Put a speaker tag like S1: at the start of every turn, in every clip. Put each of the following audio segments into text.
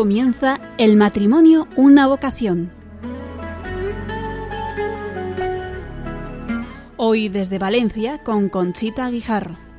S1: comienza El matrimonio, una vocación. Hoy desde Valencia con Conchita Guijarro.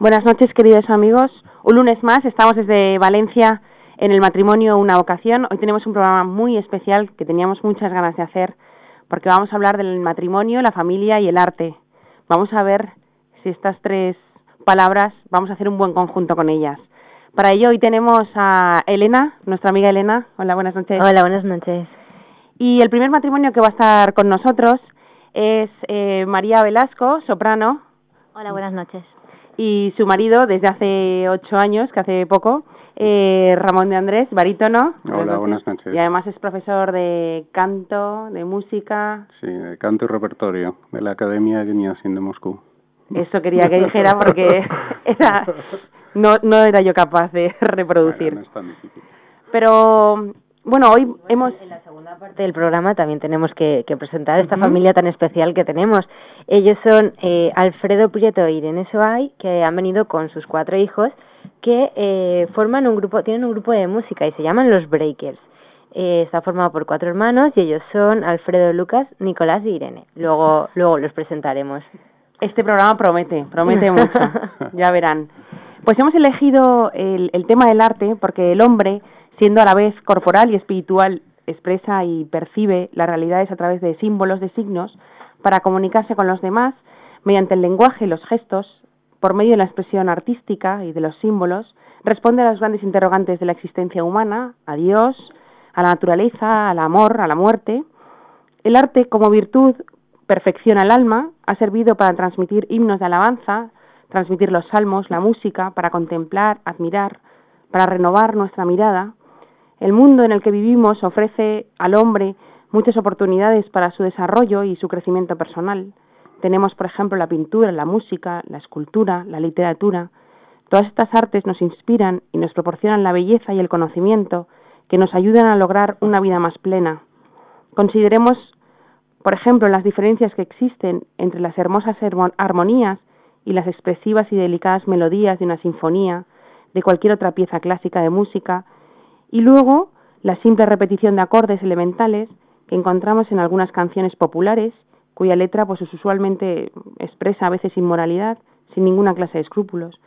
S2: Buenas noches, queridos amigos. Un lunes más, estamos desde Valencia en el matrimonio Una vocación. Hoy tenemos un programa muy especial que teníamos muchas ganas de hacer porque vamos a hablar del matrimonio, la familia y el arte. Vamos a ver si estas tres palabras vamos a hacer un buen conjunto con ellas. Para ello hoy tenemos a Elena, nuestra amiga Elena. Hola, buenas noches.
S3: Hola, buenas noches.
S2: Y el primer matrimonio que va a estar con nosotros es eh, María Velasco, soprano.
S3: Hola, buenas noches
S2: y su marido desde hace ocho años, que hace poco, eh, Ramón de Andrés, barítono.
S4: Hola, buenas noches.
S2: Y además es profesor de canto, de música.
S4: Sí, de canto y repertorio de la Academia Geniasin de Moscú.
S2: Eso quería que dijera porque era, no, no era yo capaz de reproducir.
S4: no es tan difícil.
S2: Pero bueno, hoy hemos...
S3: En la segunda parte del programa también tenemos que, que presentar esta familia tan especial que tenemos. Ellos son eh, Alfredo Prieto e Irene Soay, que han venido con sus cuatro hijos, que eh, forman un grupo, tienen un grupo de música y se llaman Los Breakers. Eh, está formado por cuatro hermanos y ellos son Alfredo, Lucas, Nicolás y Irene. Luego, luego los presentaremos.
S2: Este programa promete, promete mucho, ya verán. Pues hemos elegido el, el tema del arte porque el hombre siendo a la vez corporal y espiritual, expresa y percibe las realidades a través de símbolos, de signos, para comunicarse con los demás mediante el lenguaje y los gestos, por medio de la expresión artística y de los símbolos, responde a los grandes interrogantes de la existencia humana, a Dios, a la naturaleza, al amor, a la muerte. El arte, como virtud, perfecciona el alma, ha servido para transmitir himnos de alabanza, transmitir los salmos, la música, para contemplar, admirar, para renovar nuestra mirada, el mundo en el que vivimos ofrece al hombre muchas oportunidades para su desarrollo y su crecimiento personal. Tenemos, por ejemplo, la pintura, la música, la escultura, la literatura. Todas estas artes nos inspiran y nos proporcionan la belleza y el conocimiento que nos ayudan a lograr una vida más plena. Consideremos, por ejemplo, las diferencias que existen entre las hermosas armonías y las expresivas y delicadas melodías de una sinfonía, de cualquier otra pieza clásica de música, y luego la simple repetición de acordes elementales que encontramos en algunas canciones populares, cuya letra pues usualmente expresa a veces inmoralidad sin ninguna clase de escrúpulos.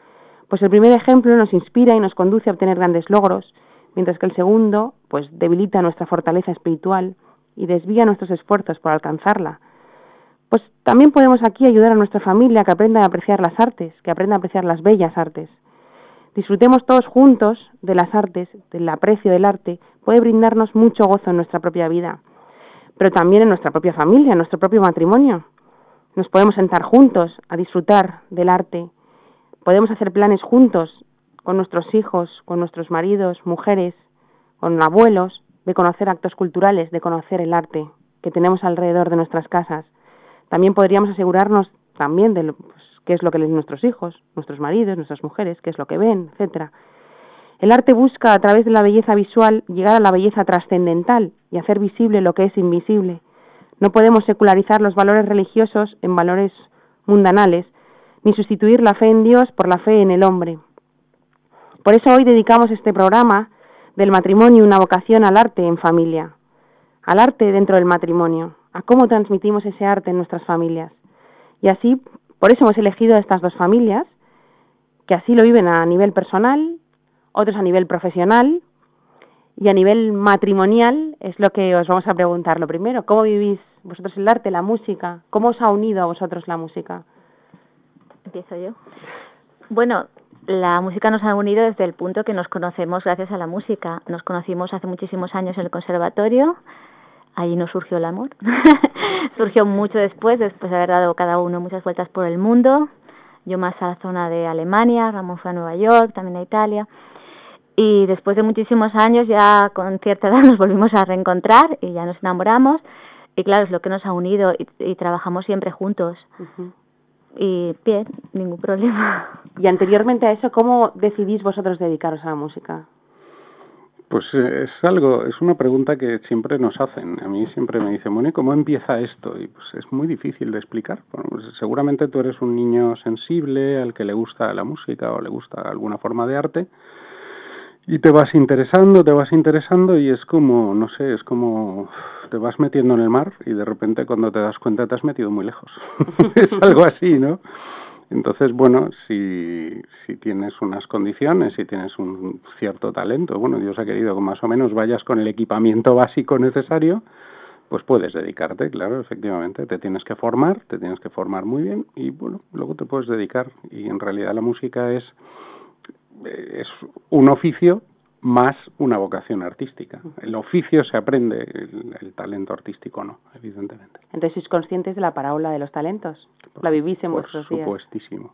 S2: Pues el primer ejemplo nos inspira y nos conduce a obtener grandes logros, mientras que el segundo pues debilita nuestra fortaleza espiritual y desvía nuestros esfuerzos por alcanzarla. Pues también podemos aquí ayudar a nuestra familia que aprenda a apreciar las artes, que aprenda a apreciar las bellas artes. Disfrutemos todos juntos de las artes, del aprecio del arte, puede brindarnos mucho gozo en nuestra propia vida, pero también en nuestra propia familia, en nuestro propio matrimonio. Nos podemos sentar juntos a disfrutar del arte, podemos hacer planes juntos con nuestros hijos, con nuestros maridos, mujeres, con abuelos, de conocer actos culturales, de conocer el arte que tenemos alrededor de nuestras casas. También podríamos asegurarnos también de, pues, qué es lo que leen nuestros hijos, nuestros maridos, nuestras mujeres, qué es lo que ven, etcétera. El arte busca a través de la belleza visual llegar a la belleza trascendental y hacer visible lo que es invisible. No podemos secularizar los valores religiosos en valores mundanales, ni sustituir la fe en Dios por la fe en el hombre. Por eso hoy dedicamos este programa del matrimonio una vocación al arte en familia, al arte dentro del matrimonio, a cómo transmitimos ese arte en nuestras familias. Y así por eso hemos elegido a estas dos familias, que así lo viven a nivel personal, otros a nivel profesional y a nivel matrimonial, es lo que os vamos a preguntar lo primero. ¿Cómo vivís vosotros el arte, la música? ¿Cómo os ha unido a vosotros la música?
S3: Empiezo yo.
S5: Bueno, la música nos ha unido desde el punto que nos conocemos gracias a la música. Nos conocimos hace muchísimos años en el conservatorio, allí nos surgió el amor. surgió mucho después, después de haber dado cada uno muchas vueltas por el mundo. Yo más a la zona de Alemania, Ramón fue a Nueva York, también a Italia. Y después de muchísimos años, ya con cierta edad, nos volvimos a reencontrar y ya nos enamoramos. Y claro, es lo que nos ha unido y, trabajamos siempre juntos y bien, ningún problema.
S2: Y anteriormente a eso, ¿cómo decidís vosotros dedicaros a la música?
S4: Pues eh, es algo, es una pregunta que siempre nos hacen. A mí siempre me dicen, bueno, ¿y cómo empieza esto? Y pues es muy difícil de explicar. Pues seguramente tú eres un niño sensible al que le gusta la música o le gusta alguna forma de arte y te vas interesando, te vas interesando y es como, no sé, es como te vas metiendo en el mar y de repente cuando te das cuenta te has metido muy lejos. es algo así, ¿no? Entonces, bueno, si, si tienes unas condiciones, si tienes un cierto talento, bueno, Dios ha querido que más o menos vayas con el equipamiento básico necesario, pues puedes dedicarte, claro, efectivamente, te tienes que formar, te tienes que formar muy bien y bueno, luego te puedes dedicar. Y en realidad la música es es un oficio más una vocación artística. El oficio se aprende, el, talento artístico no, evidentemente.
S2: Entonces, ¿sois conscientes de la parábola de los talentos? ¿La vivís en vuestros
S4: días? Por supuestísimo.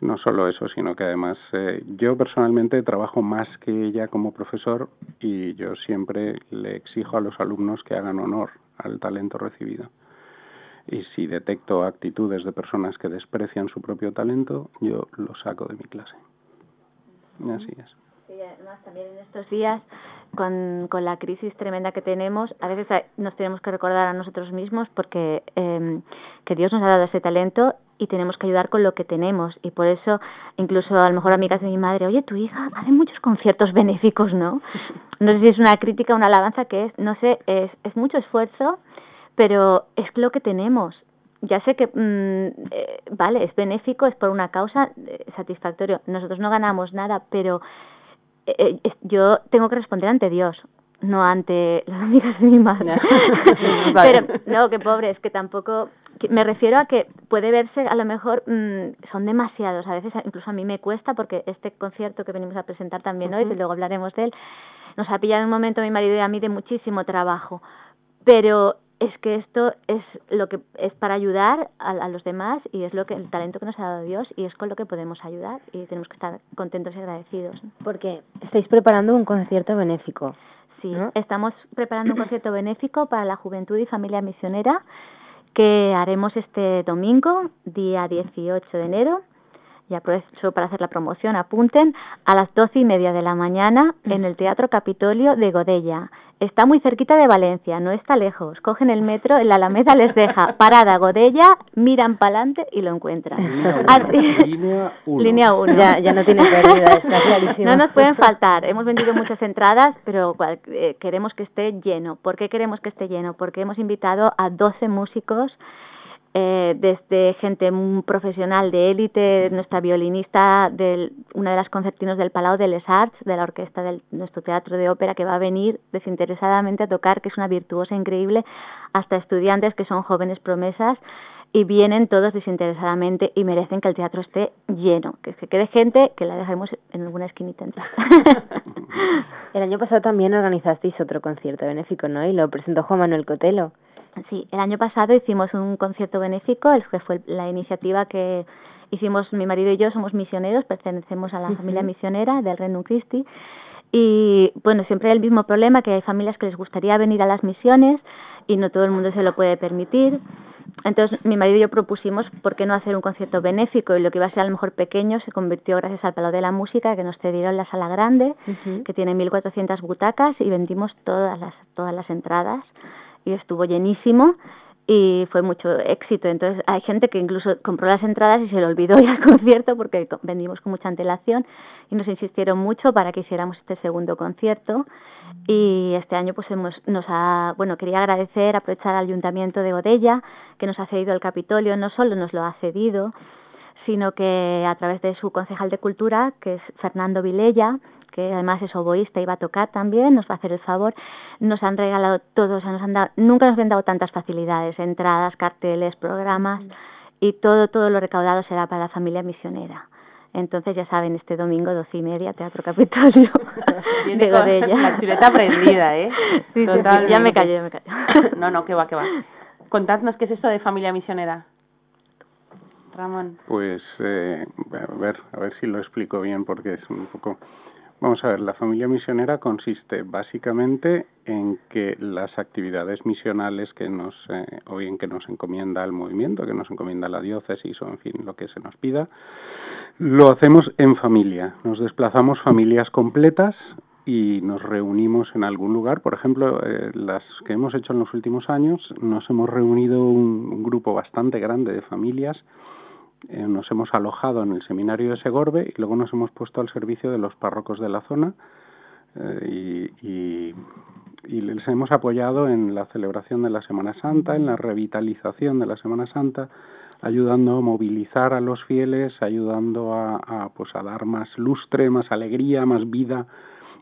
S4: No solo eso, sino que además eh, yo personalmente trabajo más que ella como profesor y yo siempre le exijo a los alumnos que hagan honor al talento recibido. Y si detecto actitudes de personas que desprecian su propio talento, yo lo saco de mi clase. Así es.
S5: Sí, además también en estos días, con, con la crisis tremenda que tenemos, a veces nos tenemos que recordar a nosotros mismos porque eh, que Dios nos ha dado ese talento y tenemos que ayudar con lo que tenemos. Y por eso, incluso a lo mejor amigas de mi madre, oye, tu hija hace muchos conciertos benéficos, ¿no? No sé si es una crítica una alabanza que es, no sé, es, es mucho esfuerzo, pero es lo que tenemos ya sé que, mm, eh, vale, es benéfico, es por una causa eh, satisfactorio. Nosotros no ganamos nada, pero eh, yo tengo que responder ante Dios, no ante las amigas de mi madre. pero, no, qué pobre, es que tampoco. me refiero a que puede verse, a lo mejor, mm, son demasiados. A veces, incluso a mí me cuesta, porque este concierto que venimos a presentar también hoy, y luego hablaremos de él, nos ha pillado en un momento a mi marido y a mí de muchísimo trabajo. Pero es que esto es lo que es para ayudar a, los demás y es lo que el talento que nos ha dado Dios y es con lo que podemos ayudar y tenemos que estar contentos y agradecidos.
S3: Porque estáis preparando un concierto benéfico.
S5: Sí, estamos preparando un concierto benéfico para la juventud y familia misionera que haremos este domingo, día 18 de enero. Y aprovecho para hacer la promoción, apunten a las doce y media de la mañana en el Teatro Capitolio de Godella Está muy cerquita de Valencia, no está lejos. Cogen el metro, en la Alameda les deja parada Godella, miran para adelante y lo encuentran.
S4: Línea 1.
S5: Línea 1.
S3: Ya, ya no tiene pérdida, está clarísimo.
S5: No nos pueden faltar. Hemos vendido muchas entradas, pero eh, queremos que esté lleno. ¿Por qué queremos que esté lleno? Porque hemos invitado a 12 músicos eh, desde gente profesional de élite, nuestra violinista, de una de las concertinos del Palau de Les Arts, de la orquesta de nuestro teatro de ópera, que va a venir desinteresadamente a tocar, que es una virtuosa increíble, hasta estudiantes que son jóvenes promesas y vienen todos desinteresadamente y merecen que el teatro esté lleno, que se quede gente que la dejemos en alguna esquinita
S3: el año pasado también organizasteis otro concierto benéfico, ¿no? Y lo presentó Juan Manuel Cotelo.
S5: Sí, el año pasado hicimos un concierto benéfico, que fue la iniciativa que hicimos mi marido y yo, somos misioneros, pertenecemos a la familia misionera del Reino Christi. Y bueno, siempre hay el mismo problema, que hay familias que les gustaría venir a las misiones y no todo el mundo se lo puede permitir. Entonces mi marido y yo propusimos por qué no hacer un concierto benéfico y lo que iba a ser a lo mejor pequeño se convirtió gracias al Palau de la Música que nos cedieron la sala grande, que tiene 1.400 butacas y vendimos todas las, todas las entradas y estuvo llenísimo y fue mucho éxito. Entonces hay gente que incluso compró las entradas y se le olvidó ir al concierto porque vendimos con mucha antelación y nos insistieron mucho para que hiciéramos este segundo concierto y este año pues hemos nos ha bueno quería agradecer aprovechar al ayuntamiento de Godella que nos ha cedido el Capitolio no solo nos lo ha cedido sino que a través de su concejal de cultura que es Fernando Vilella que además es oboísta y va a tocar también, nos va a hacer el favor, nos han regalado todos, nos han dado, nunca nos han dado tantas facilidades, entradas, carteles, programas y todo, todo lo recaudado será para la familia misionera. Entonces, ya saben, este domingo, doce y media, Teatro Capitolio
S2: de Godella. La chuleta prendida, ¿eh?
S5: Sí, Total, ya me callé, ya me callé.
S2: No, no, que va, que va. Contadnos qué es esto de familia misionera. Ramón.
S4: Pues, eh, a ver, a ver si lo explico bien, porque es un poco Vamos a ver, la familia misionera consiste básicamente en que las actividades misionales que nos, eh, o bien que nos encomienda el movimiento, que nos encomienda la diócesis o en fin lo que se nos pida, lo hacemos en familia. Nos desplazamos familias completas y nos reunimos en algún lugar. Por ejemplo, eh, las que hemos hecho en los últimos años, nos hemos reunido un grupo bastante grande de familias eh, nos hemos alojado en el seminario de Segorbe y luego nos hemos puesto al servicio de los párrocos de la zona eh, y, les hemos apoyado en la celebración de la Semana Santa, en la revitalización de la Semana Santa, ayudando a movilizar a los fieles, ayudando a, a, pues a dar más lustre, más alegría, más vida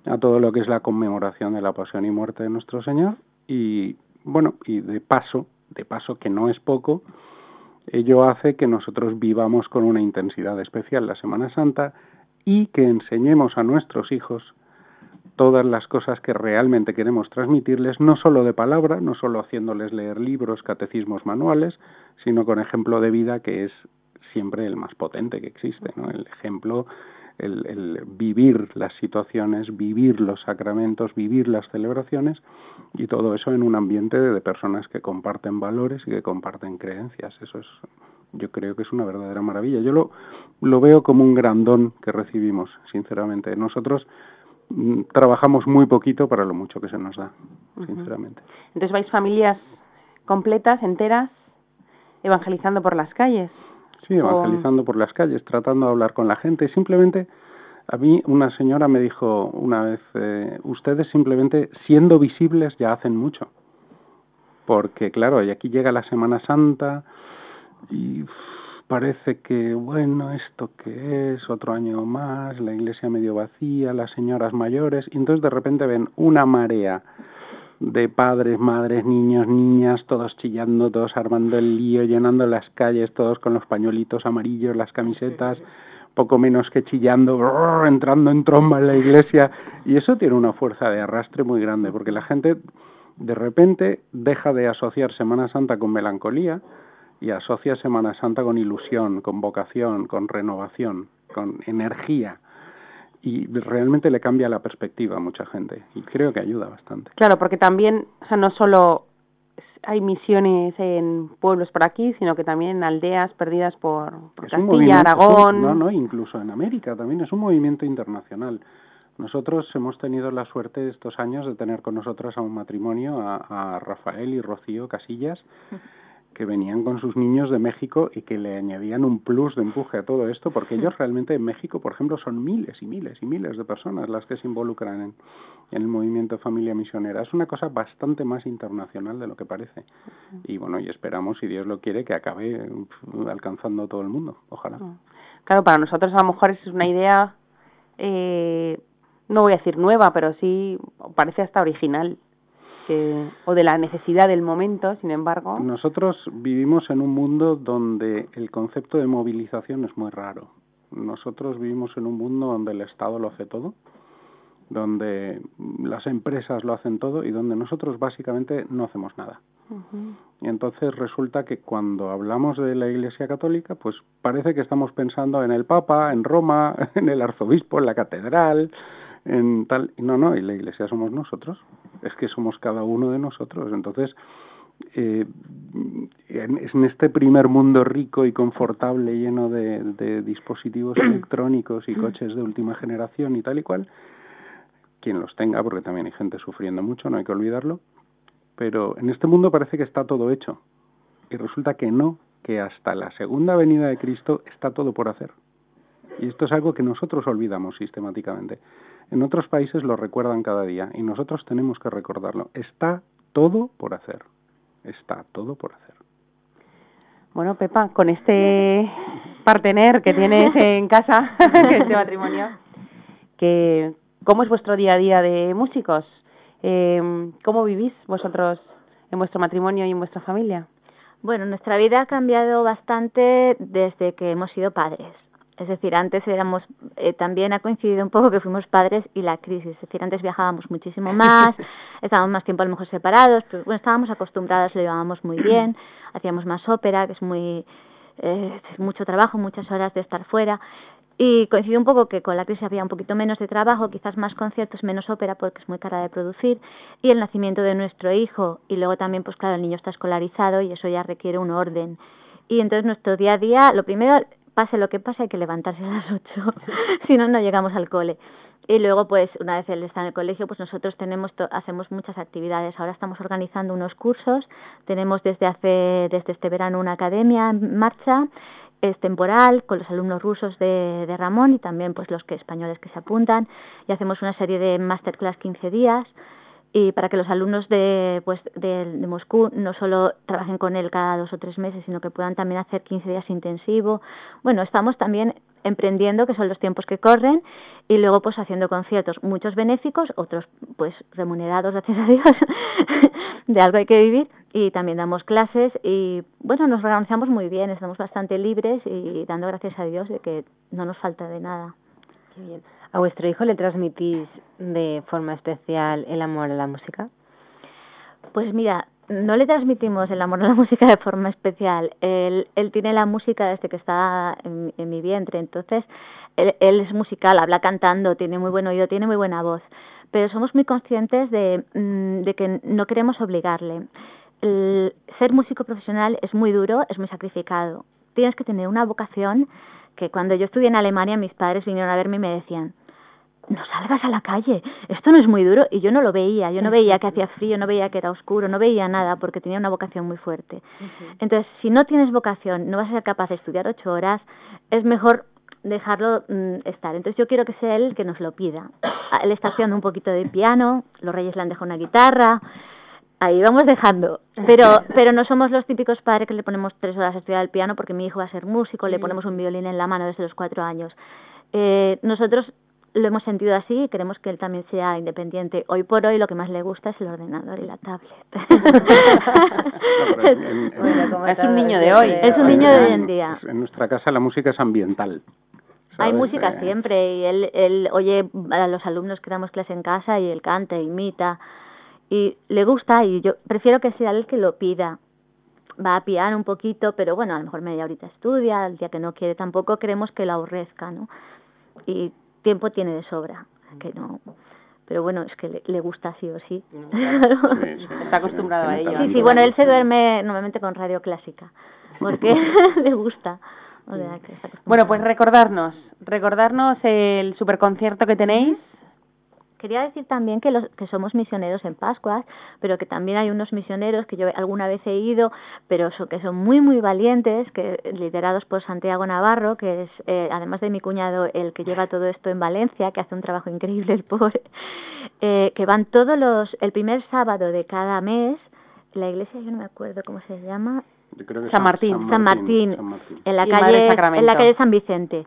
S4: a todo lo que es la conmemoración de la pasión y muerte de nuestro Señor. Y bueno, y de paso, de paso que no es poco, Ello hace que nosotros vivamos con una intensidad especial la Semana Santa y que enseñemos a nuestros hijos todas las cosas que realmente queremos transmitirles, no solo de palabra, no solo haciéndoles leer libros, catecismos, manuales, sino con ejemplo de vida que es siempre el más potente que existe, ¿no? El ejemplo el, vivir las situaciones, vivir los sacramentos, vivir las celebraciones y todo eso en un ambiente de, personas que comparten valores y que comparten creencias. Eso es, yo creo que es una verdadera maravilla. Yo lo, lo veo como un gran don que recibimos, sinceramente. Nosotros mm, trabajamos muy poquito para lo mucho que se nos da, sinceramente.
S2: Entonces vais familias completas, enteras, evangelizando por las calles.
S4: Sí, evangelizando por las calles, tratando de hablar con la gente. Simplemente, a mí una señora me dijo una vez, eh, ustedes simplemente siendo visibles ya hacen mucho. Porque claro, y aquí llega la Semana Santa y parece que, bueno, esto que es, otro año más, la iglesia medio vacía, las señoras mayores, y entonces de repente ven una marea de padres, madres, niños, niñas, todos chillando, todos armando el lío, llenando las calles, todos con los pañuelitos amarillos, las camisetas, poco menos que chillando, entrando en tromba en la iglesia, y eso tiene una fuerza de arrastre muy grande, porque la gente de repente deja de asociar Semana Santa con melancolía y asocia Semana Santa con ilusión, con vocación, con renovación, con energía y realmente le cambia la perspectiva a mucha gente y creo que ayuda bastante.
S2: Claro, porque también, o sea, no solo hay misiones en pueblos por aquí, sino que también en aldeas perdidas por, por Castilla, Aragón.
S4: no, no, incluso en América también es un movimiento internacional. Nosotros hemos tenido la suerte estos años de tener con nosotros a un matrimonio, a, a Rafael y Rocío Casillas, que venían con sus niños de México y que le añadían un plus de empuje a todo esto, porque ellos realmente en México, por ejemplo, son miles y miles y miles de personas las que se involucran en, el movimiento Familia Misionera. Es una cosa bastante más internacional de lo que parece. Y bueno, y esperamos, si Dios lo quiere, que acabe alcanzando a todo el mundo. Ojalá.
S2: Claro, para nosotros a lo mejor es una idea, eh, no voy a decir nueva, pero sí parece hasta original o de la necesidad del momento, sin embargo.
S4: Nosotros vivimos en un mundo donde el concepto de movilización es muy raro. Nosotros vivimos en un mundo donde el Estado lo hace todo, donde las empresas lo hacen todo y donde nosotros básicamente no hacemos nada. Y entonces resulta que cuando hablamos de la Iglesia Católica, pues parece que estamos pensando en el Papa, en Roma, en el arzobispo, en la catedral, en tal. No, no, y la Iglesia somos nosotros es que somos cada uno de nosotros. Entonces, eh, en, este primer mundo rico y confortable, lleno de, dispositivos electrónicos y coches de última generación y tal y cual, quien los tenga, porque también hay gente sufriendo mucho, no hay que olvidarlo, pero en este mundo parece que está todo hecho. Y resulta que no, que hasta la segunda venida de Cristo está todo por hacer. Y esto es algo que nosotros olvidamos sistemáticamente. En otros países lo recuerdan cada día y nosotros tenemos que recordarlo. Está todo por hacer. Está todo por hacer.
S2: Bueno, Pepa, con este partener que tienes en casa, este matrimonio, que, ¿cómo es vuestro día a día de músicos? Eh, ¿Cómo vivís vosotros en vuestro matrimonio y en vuestra familia?
S5: Bueno, nuestra vida ha cambiado bastante desde que hemos sido padres. Es decir, antes éramos, eh, también ha coincidido un poco que fuimos padres y la crisis. Es decir, antes viajábamos muchísimo más, estábamos más tiempo a lo mejor separados, pero bueno, estábamos acostumbradas, lo llevábamos muy bien, hacíamos más ópera, que es muy, eh, mucho trabajo, muchas horas de estar fuera. Y coincidió un poco que con la crisis había un poquito menos de trabajo, quizás más conciertos, menos ópera porque es muy cara de producir, y el nacimiento de nuestro hijo, y luego también, pues claro, el niño está escolarizado y eso ya requiere un orden. Y entonces nuestro día a día, lo primero, pase lo que pase, hay que levantarse a las ocho, si no, no llegamos al cole. Y luego, pues, una vez él está en el colegio, pues nosotros tenemos hacemos muchas actividades. Ahora estamos organizando unos cursos. Tenemos desde hace desde este verano una academia en marcha. Es temporal con los alumnos rusos de, de Ramón y también pues los que españoles que se apuntan. Y hacemos una serie de masterclass 15 días y para que los alumnos de, pues, de, Moscú no solo trabajen con él cada dos o tres meses, sino que puedan también hacer 15 días intensivo. Bueno, estamos también emprendiendo, que son los tiempos que corren, y luego pues haciendo conciertos, muchos benéficos, otros pues remunerados, gracias a Dios, de algo hay que vivir, y también damos clases, y bueno, nos organizamos muy bien, estamos bastante libres y dando gracias a Dios de que no nos falta de nada.
S3: Qué bien. ¿A vuestro hijo le transmitís de forma especial el amor a la música?
S5: Pues mira, no le transmitimos el amor a la música de forma especial. Él, él tiene la música desde que está en, en mi vientre, entonces él, él, es musical, habla cantando, tiene muy buen oído, tiene muy buena voz, pero somos muy conscientes de, mm, de que no queremos obligarle. El ser músico profesional es muy duro, es muy sacrificado. Tienes que tener una vocación que cuando yo estudié en Alemania mis padres vinieron a verme y me decían, no salgas a la calle, esto no es muy duro y yo no lo veía, yo no veía que hacía frío, no veía que era oscuro, no veía nada porque tenía una vocación muy fuerte. Entonces, si no tienes vocación, no vas a ser capaz de estudiar ocho horas, es mejor dejarlo mm, estar. Entonces yo quiero que sea él el que nos lo pida. Él está haciendo un poquito de piano, los reyes le han dejado una guitarra, ahí vamos dejando. Pero, pero no somos los típicos padres que le ponemos tres horas a estudiar el piano porque mi hijo va a ser músico, le ponemos un violín en la mano desde los cuatro años. Eh, nosotros lo hemos sentido así y queremos que él también sea independiente. Hoy por hoy lo que más le gusta es el ordenador y la tablet.
S2: no, en, en, bueno, es un niño de hoy.
S5: Es un niño de hoy en día.
S4: En nuestra casa la música es ambiental.
S5: Hay música eh... siempre y él, él oye a los alumnos que damos clase en casa y él canta, imita y le gusta y yo prefiero que sea él el que lo pida va a piano un poquito, pero bueno, a lo mejor media horita estudia, el día que no quiere tampoco queremos que lo aborrezca, ¿no? Y tiempo tiene de sobra, que no pero bueno, es que le, le gusta sí o sí.
S2: sí, sí Está acostumbrado a ello.
S5: Sí, sí, bueno, él se duerme normalmente con radio clásica, porque le gusta. O sea, que está
S2: bueno, pues recordarnos, recordarnos el superconcierto que tenéis
S5: Quería decir también que, los, que somos misioneros en Pascuas, pero que también hay unos misioneros que yo alguna vez he ido, pero so, que son muy, muy valientes, que liderados por Santiago Navarro, que es, eh, además de mi cuñado, el que lleva todo esto en Valencia, que hace un trabajo increíble el pobre, eh, que van todos los, el primer sábado de cada mes, la iglesia, yo no me acuerdo cómo se llama,
S2: San, Martín,
S5: San, Martín, San Martín, en la calle, en la calle San Vicente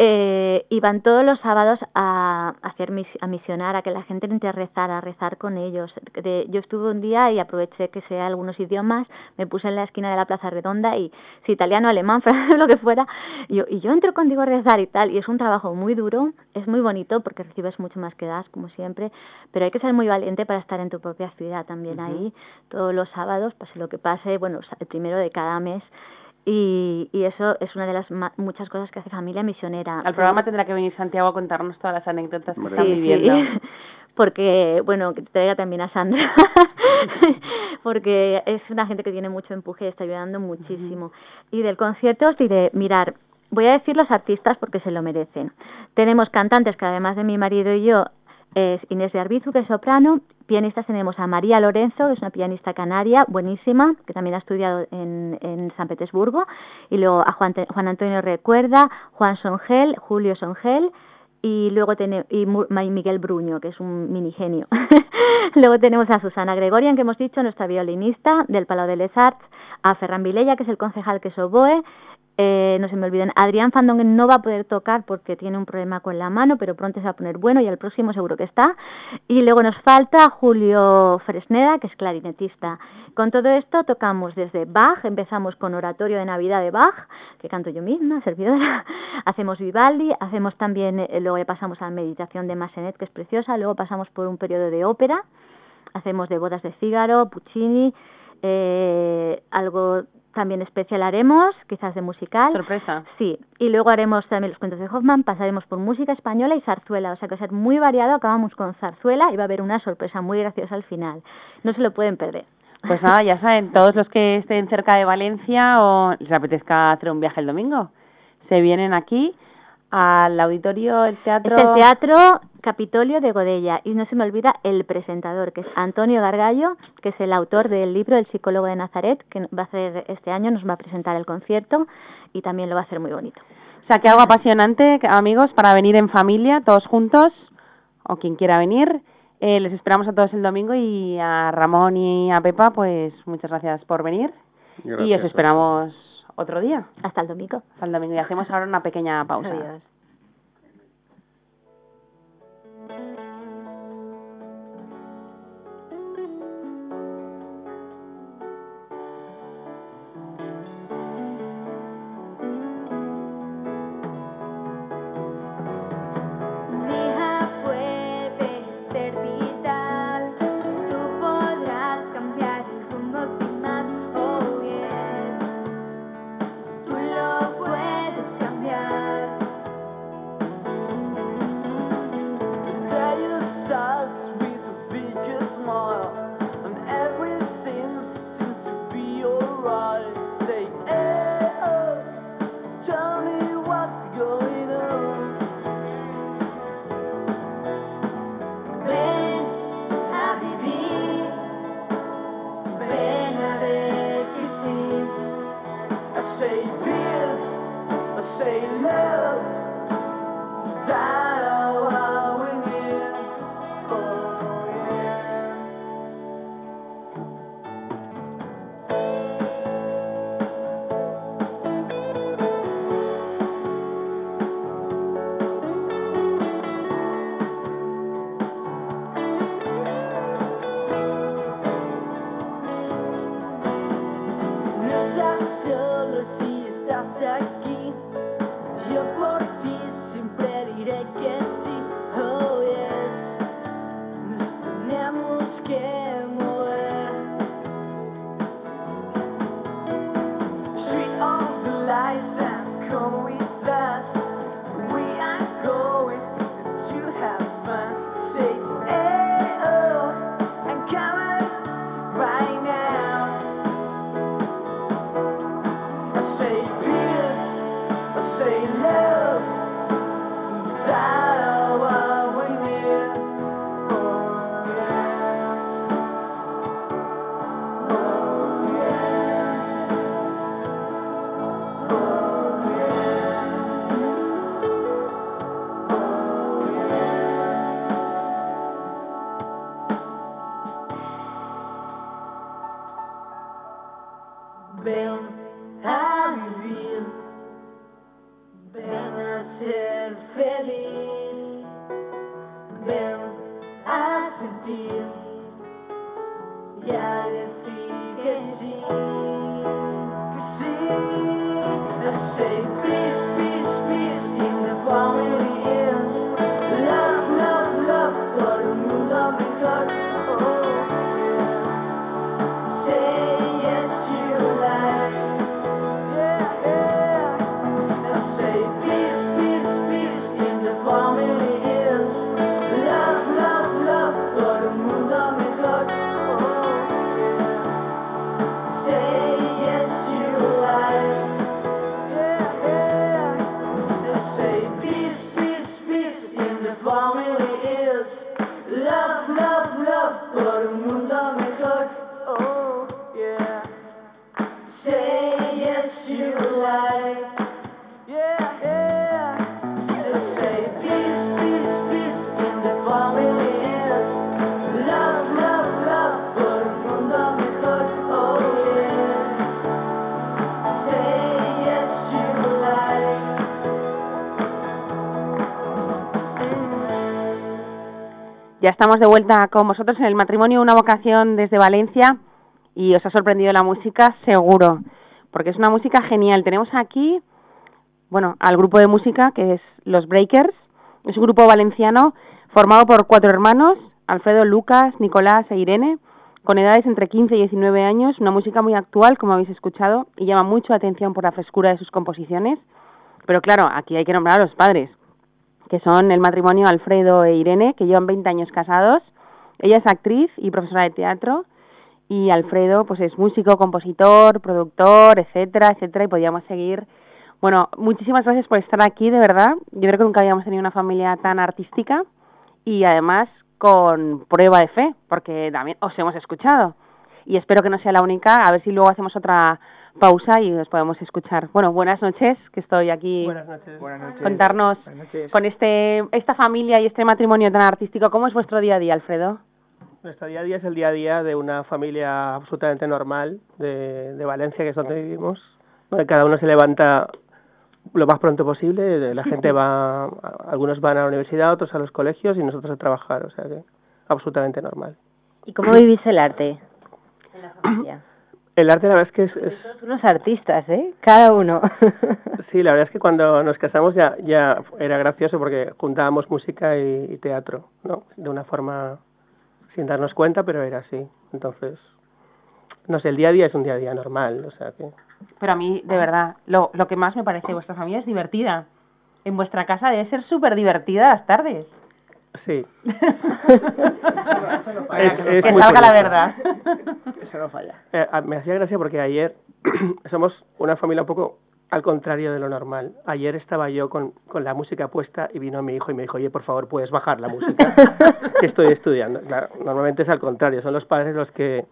S5: eh, iban todos los sábados a, hacer mis, a misionar, a que la gente entre a rezar, a rezar con ellos. De, yo estuve un día y aproveché que sea algunos idiomas, me puse en la esquina de la Plaza Redonda y si italiano, alemán, francés, lo que fuera, y yo, y yo entro contigo a rezar y tal, y es un trabajo muy duro, es muy bonito porque recibes mucho más que das, como siempre, pero hay que ser muy valiente para estar en tu propia ciudad también uh -huh. ahí, todos los sábados, pase lo que pase, bueno, el primero de cada mes, y, y eso es una de las muchas cosas que hace Familia Misionera.
S2: Al programa tendrá que venir Santiago a contarnos todas las anécdotas que están viviendo. Sí.
S5: Porque, bueno, que te traiga también a Sandra, porque es una gente que tiene mucho empuje y está ayudando muchísimo. Uh -huh. Y del concierto os diré, mirar, voy a decir los artistas porque se lo merecen. Tenemos cantantes que además de mi marido y yo es Inés de Arbizu, que es soprano. Pianistas tenemos a María Lorenzo, que es una pianista canaria, buenísima, que también ha estudiado en, en San Petersburgo. Y luego a Juan, Juan Antonio Recuerda, Juan Songel, Julio Songel. Y luego tenemos y Miguel Bruño, que es un mini genio. luego tenemos a Susana Gregorian, que hemos dicho, nuestra violinista del Palau de les Arts, a Ferran Vilella, que es el concejal que es oboe,
S6: eh, no se me olviden, Adrián Fandongen no va a poder tocar porque tiene un problema con la mano, pero pronto se va a poner bueno y el próximo seguro que está. Y luego nos falta Julio Fresneda, que es clarinetista. Con todo esto tocamos desde Bach, empezamos con Oratorio de Navidad de Bach, que canto yo misma, servidora, hacemos Vivaldi, hacemos también, eh, luego pasamos a la Meditación de Massenet, que es preciosa, luego pasamos por un periodo de ópera, hacemos de Bodas de Fígaro, Puccini, eh, algo también especial haremos, quizás de musical.
S2: Sorpresa.
S6: Sí, y luego haremos también los cuentos de Hoffman, pasaremos por música española y zarzuela, o sea que va a ser muy variado, acabamos con zarzuela y va a haber una sorpresa muy graciosa al final. No se lo pueden perder.
S2: Pues nada, ya saben, todos los que estén cerca de Valencia o les apetezca hacer un viaje el domingo, se vienen aquí al auditorio, el teatro.
S6: Es el teatro Capitolio de Godella y no se me olvida el presentador, que es Antonio Gargallo, que es el autor del libro El psicólogo de Nazaret, que va a hacer este año, nos va a presentar el concierto y también lo va a hacer muy bonito.
S2: O sea, que algo apasionante, amigos, para venir en familia, todos juntos, o quien quiera venir. Eh, les esperamos a todos el domingo y a Ramón y a Pepa, pues muchas gracias por venir. y os esperamos otro día.
S6: Hasta el domingo.
S2: Hasta el domingo. Y hacemos ahora una pequeña pausa.
S6: Adiós.
S2: Ya estamos de vuelta con vosotros en el matrimonio Una vocación desde Valencia y os ha sorprendido la música, seguro, porque es una música genial. Tenemos aquí, bueno, al grupo de música que es Los Breakers. Es un grupo valenciano formado por cuatro hermanos, Alfredo, Lucas, Nicolás e Irene, con edades entre 15 y 19 años, una música muy actual, como habéis escuchado, y llama mucho la atención por la frescura de sus composiciones. Pero claro, aquí hay que nombrar a los padres que son el matrimonio Alfredo e Irene, que llevan 20 años casados. Ella es actriz y profesora de teatro y Alfredo pues es músico, compositor, productor, etcétera, etcétera y podríamos seguir. Bueno, muchísimas gracias por estar aquí, de verdad. Yo creo que nunca habíamos tenido una familia tan artística y además con prueba de fe, porque también os hemos escuchado. Y espero que no sea la única, a ver si luego hacemos otra pausa y nos podemos escuchar. Bueno, buenas noches, que estoy aquí.
S7: Buenas noches.
S2: Contarnos con este esta familia y este matrimonio tan artístico. ¿Cómo es vuestro día a día, Alfredo?
S7: Nuestro día a día es el día a día de una familia absolutamente normal de, de Valencia, que es donde vivimos, donde cada uno se levanta lo más pronto posible. La gente va, algunos van a la universidad, otros a los colegios y nosotros a trabajar, o sea que absolutamente normal.
S3: ¿Y cómo vivís el arte en la familia?
S7: El arte la verdad es que es...
S3: es... unos artistas, ¿eh? Cada uno.
S7: sí, la verdad es que cuando nos casamos ya, ya era gracioso porque juntábamos música y, teatro, ¿no? De una forma sin darnos cuenta, pero era así. Entonces, no sé, el día a día es un día a día normal, o sea que...
S2: Pero a mí, de verdad, lo, lo que más me parece de vuestra familia es divertida. En vuestra casa debe ser súper divertida las tardes.
S7: Sí.
S2: es, que salga la verdad.
S7: Eso no falla. Eh, me hacía gracia porque ayer somos una familia un poco al contrario de lo normal. Ayer estaba yo con, con la música puesta y vino mi hijo y me dijo, oye, por favor, puedes bajar la música que estoy estudiando. Claro, normalmente es al contrario, son los padres los que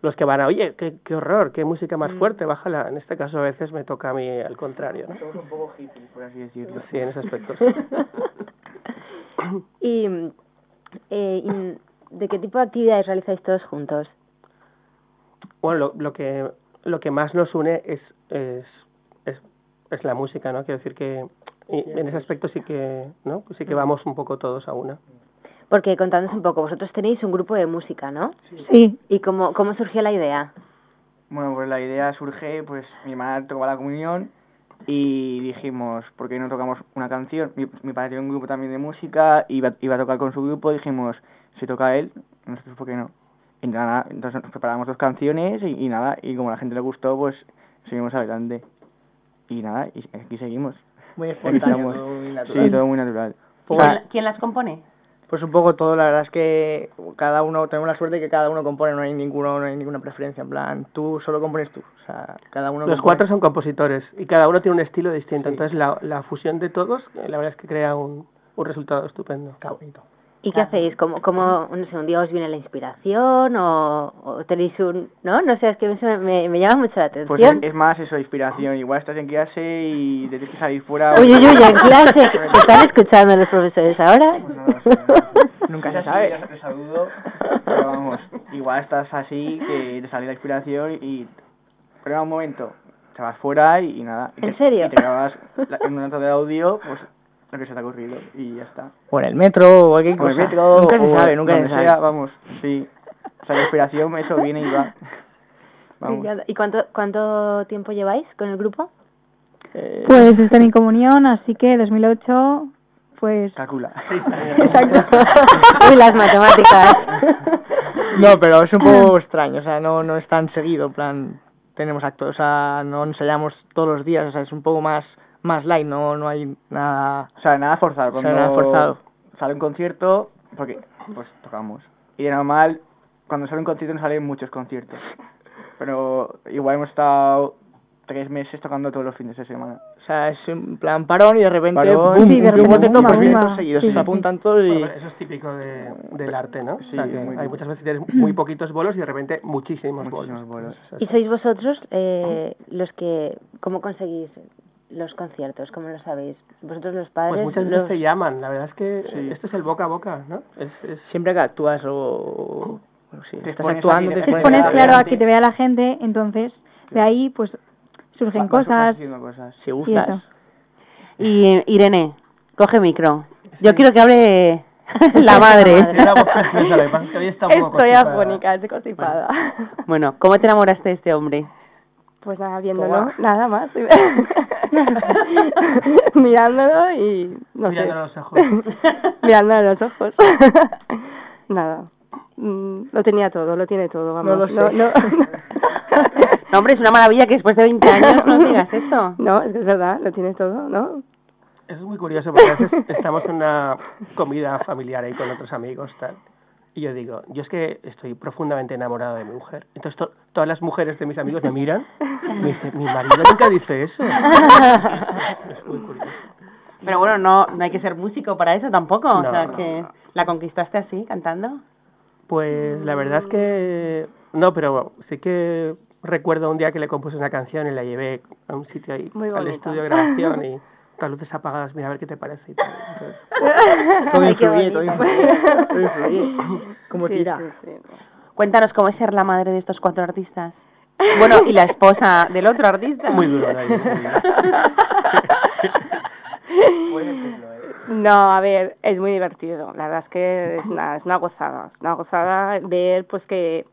S7: los que van a, oye, qué, qué horror, qué música más mm. fuerte, bájala. En este caso a veces me toca a mí al contrario. ¿no?
S8: Somos un poco hippies, por así decirlo.
S7: Sí, en ese aspecto.
S3: y, eh, ¿de qué tipo de actividades realizáis todos juntos?
S7: Bueno, lo, lo que lo que más nos une es, es, es, es la música, ¿no? Quiero decir que en ese aspecto sí que, ¿no? Sí que vamos un poco todos a una.
S3: Porque contándonos un poco, vosotros tenéis un grupo de música, ¿no?
S2: Sí.
S3: ¿Y cómo, cómo surgió la idea?
S8: Bueno, pues la idea surge, pues mi madre tocaba la comunión y dijimos, ¿por qué no tocamos una canción? Mi, mi padre tiene un grupo también de música, iba, iba a tocar con su grupo, dijimos, si toca él, nosotros ¿por qué no? Y nada, entonces nos preparamos dos canciones y, nada, y como a la gente le gustó, pues seguimos adelante. Y nada, y aquí seguimos.
S7: Muy espontáneo, muy natural.
S8: Sí, todo muy natural.
S2: ¿Quién las compone?
S9: Pues un poco todo, la verdad es que cada uno, tenemos la suerte de que cada uno compone, no hay ninguno, no hay ninguna preferencia, en plan, tú solo compones tú, o sea, cada uno
S7: Los cuatro son compositores y cada uno tiene un estilo distinto, entonces la, la fusión de todos, la verdad es que crea un, un resultado estupendo.
S9: Qué bonito.
S3: ¿Y qué hacéis? ¿Cómo, cómo, no sé, un día os viene la inspiración o, o tenéis un... No, no sé, es que me, me, llama mucho la atención.
S8: Pues es, más eso, inspiración. Igual estás en clase y tienes que salir fuera...
S3: Uy, uy, uy, en clase. ¿Están escuchando los profesores ahora?
S8: Nunca se sabe. Te saludo, pero vamos, igual estás así que te sale la inspiración y... Pero un momento, te vas fuera y, nada.
S3: ¿En serio?
S8: Y te grabas en un nota de audio, pues lo que se te ha ocurrido y ya está.
S9: O en el metro o
S8: cualquier
S9: cosa.
S8: el metro, nunca se sabe, nunca se sabe. vamos, sí. O sea, la inspiración, eso viene y va.
S3: Vamos. ¿Y cuánto, cuánto tiempo lleváis con el grupo?
S10: Eh, pues están en comunión, así que 2008, pues...
S8: Calcula.
S3: Exacto. y las matemáticas.
S9: no, pero es un poco extraño, o sea, no, no es tan seguido, en plan, tenemos actos, o sea, no ensayamos todos los días, o sea, es un poco más más light, no no hay nada...
S8: O sea, nada forzado.
S9: Cuando nada forzado.
S8: sale un concierto, porque pues tocamos. Y de normal, cuando sale un concierto no salen muchos conciertos. Pero igual hemos estado tres meses tocando todos los fines de semana.
S9: O sea, es un plan parón y de repente
S8: parón,
S10: sí, de repente
S9: boom, seguidos, se apuntan todos y...
S7: eso es típico de, del arte, ¿no? Sí, o sea, que hay muchas veces tienes muy poquitos bolos y de repente muchísimos,
S8: muchísimos bolos.
S3: ¿Y sois vosotros eh, los que... ¿Cómo conseguís los conciertos, ¿cómo lo sabéis? Vosotros los padres...
S7: Pues muchas veces los... se llaman, la verdad es que sí. este es el boca a boca, ¿no? Es, es...
S9: Siempre que actúas o... Bueno, sí,
S10: te estás actuando, te pones, claro a que te vea la gente, entonces de ahí pues surgen cosas.
S8: cosas.
S9: Si gustas.
S2: Y, y Irene, coge micro. Yo quiero que hable la madre.
S11: Estoy afónica, estoy constipada.
S2: Bueno, ¿cómo te enamoraste de este hombre?
S11: Pues nada, viéndolo, nada más. Mirándolo y no
S7: Mirándolo
S11: sé.
S7: a los ojos.
S11: Mirándolo a los ojos. nada. Mm, Lo tenía todo, lo tiene todo, vamos.
S9: lo sé.
S11: No, no,
S2: No, hombre, es una maravilla que después de 20 años no digas eso.
S11: no, es que es verdad, lo tiene todo, ¿no?
S7: Eso es muy curioso porque a veces estamos en una comida familiar ahí con otros amigos, tal. Y yo digo, yo es que estoy profundamente enamorado de mi mujer. Entonces to- todas las mujeres de mis amigos me miran y me dicen, mi marido nunca dice eso. es muy curioso.
S2: Pero bueno, no, no hay que ser músico para eso tampoco. o sea,
S7: no,
S2: que la conquistaste así, cantando.
S7: Pues la verdad es que no, pero sí que recuerdo un día que le compuse una canción y la llevé a un sitio ahí,
S11: Muy
S7: al estudio de grabación y las luces apagadas, mira a ver qué te parece. Entonces,
S9: Todo influye, todo influye. Todo influye. Como
S11: Sí,
S9: tira.
S11: sí, sí.
S2: Cuéntanos cómo es ser la madre de estos cuatro artistas. Bueno, y la esposa del otro artista.
S7: Muy duro, muy duro.
S11: No, a ver, es muy divertido. La verdad es que es una, es una gozada. Es una gozada ver, pues que,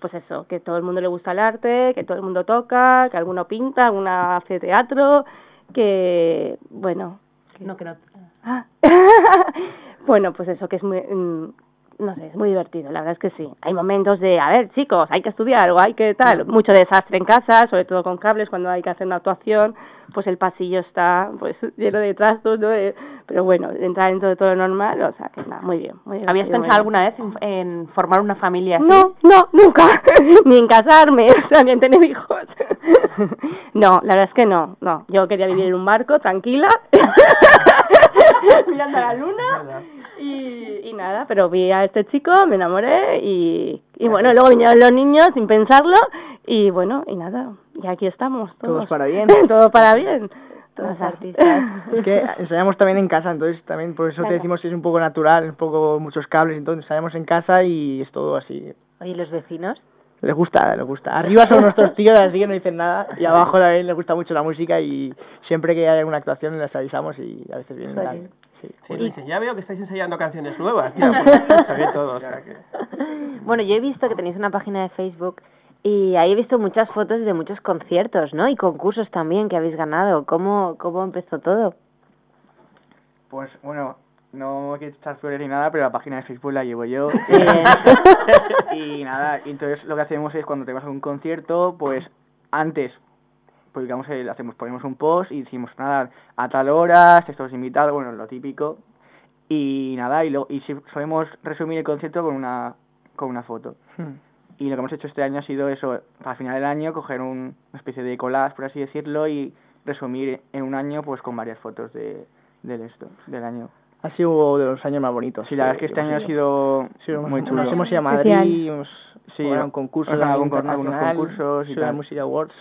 S11: pues eso, que todo el mundo le gusta el arte, que todo el mundo toca, que alguno pinta, alguna hace teatro, que, bueno.
S2: No, que no.
S11: Ah. bueno, pues eso, que es muy, mm, no sé, es muy divertido, la verdad es que sí. Hay momentos de, a ver, chicos, hay que estudiar o hay que tal, mucho desastre en casa, sobre todo con cables, cuando hay que hacer una actuación, pues el pasillo está pues lleno de trastos, ¿no? Eh, Pero bueno, entrar dentro de todo lo normal, o sea, que nada, muy bien. Muy
S2: ¿Habías
S11: muy
S2: pensado
S11: bien.
S2: alguna vez en, en formar una familia así?
S11: No, no, nunca, ni en casarme, o sea, ni en tener hijos. No, la verdad es que no, no. Yo quería vivir en un barco, tranquila, mirando a la luna y, y nada, pero vi a este chico, me enamoré y, y bueno, luego vinieron los niños sin pensarlo y bueno, y nada, y aquí estamos todos.
S9: Todos para bien.
S11: Todo para bien.
S3: Todos artistas.
S9: Es que ensayamos también en casa, entonces también por eso
S11: Claro.
S9: te decimos que es un poco natural, un poco muchos cables, entonces ensayamos en casa y es todo así.
S3: Oye, ¿y los vecinos?
S9: Les gusta, les gusta. Arriba son nuestros tíos, así que no dicen nada, y abajo también les gusta mucho la música y siempre que hay alguna actuación les avisamos y a veces vienen.
S3: Jolín.
S9: Sí.
S7: Sí, ya veo que estáis ensayando canciones nuevas. Ya, pues, todo, o sea que...
S3: Bueno, yo he visto que tenéis una página de Facebook y ahí he visto muchas fotos de muchos conciertos, ¿no? Y concursos también que habéis ganado. ¿Cómo, cómo empezó todo?
S8: Pues bueno, no quiero echar flores ni nada, pero la página de Facebook la llevo yo.
S3: Bien.
S8: y nada, y entonces lo que hacemos es cuando tenemos algún concierto, pues antes publicamos el, hacemos, ponemos un post y decimos nada, a tal hora, estos invitados, bueno, lo típico. Y nada, y, lo, y si solemos resumir el concierto con una, con una foto.
S9: Hmm.
S8: Y lo que hemos hecho este año ha sido eso, para final del año coger un, una especie de collage, por así decirlo, y resumir en un año pues con varias fotos de, del esto, del año.
S9: Ha sido de los años más bonitos.
S8: Sí, la verdad es que este año ha sido
S9: hemos-
S8: muy chulo.
S9: Nos hemos ido a. Madrid, hemos
S8: Sí,
S9: un concurso
S8: algunos concursos y tal.
S9: Music Awards,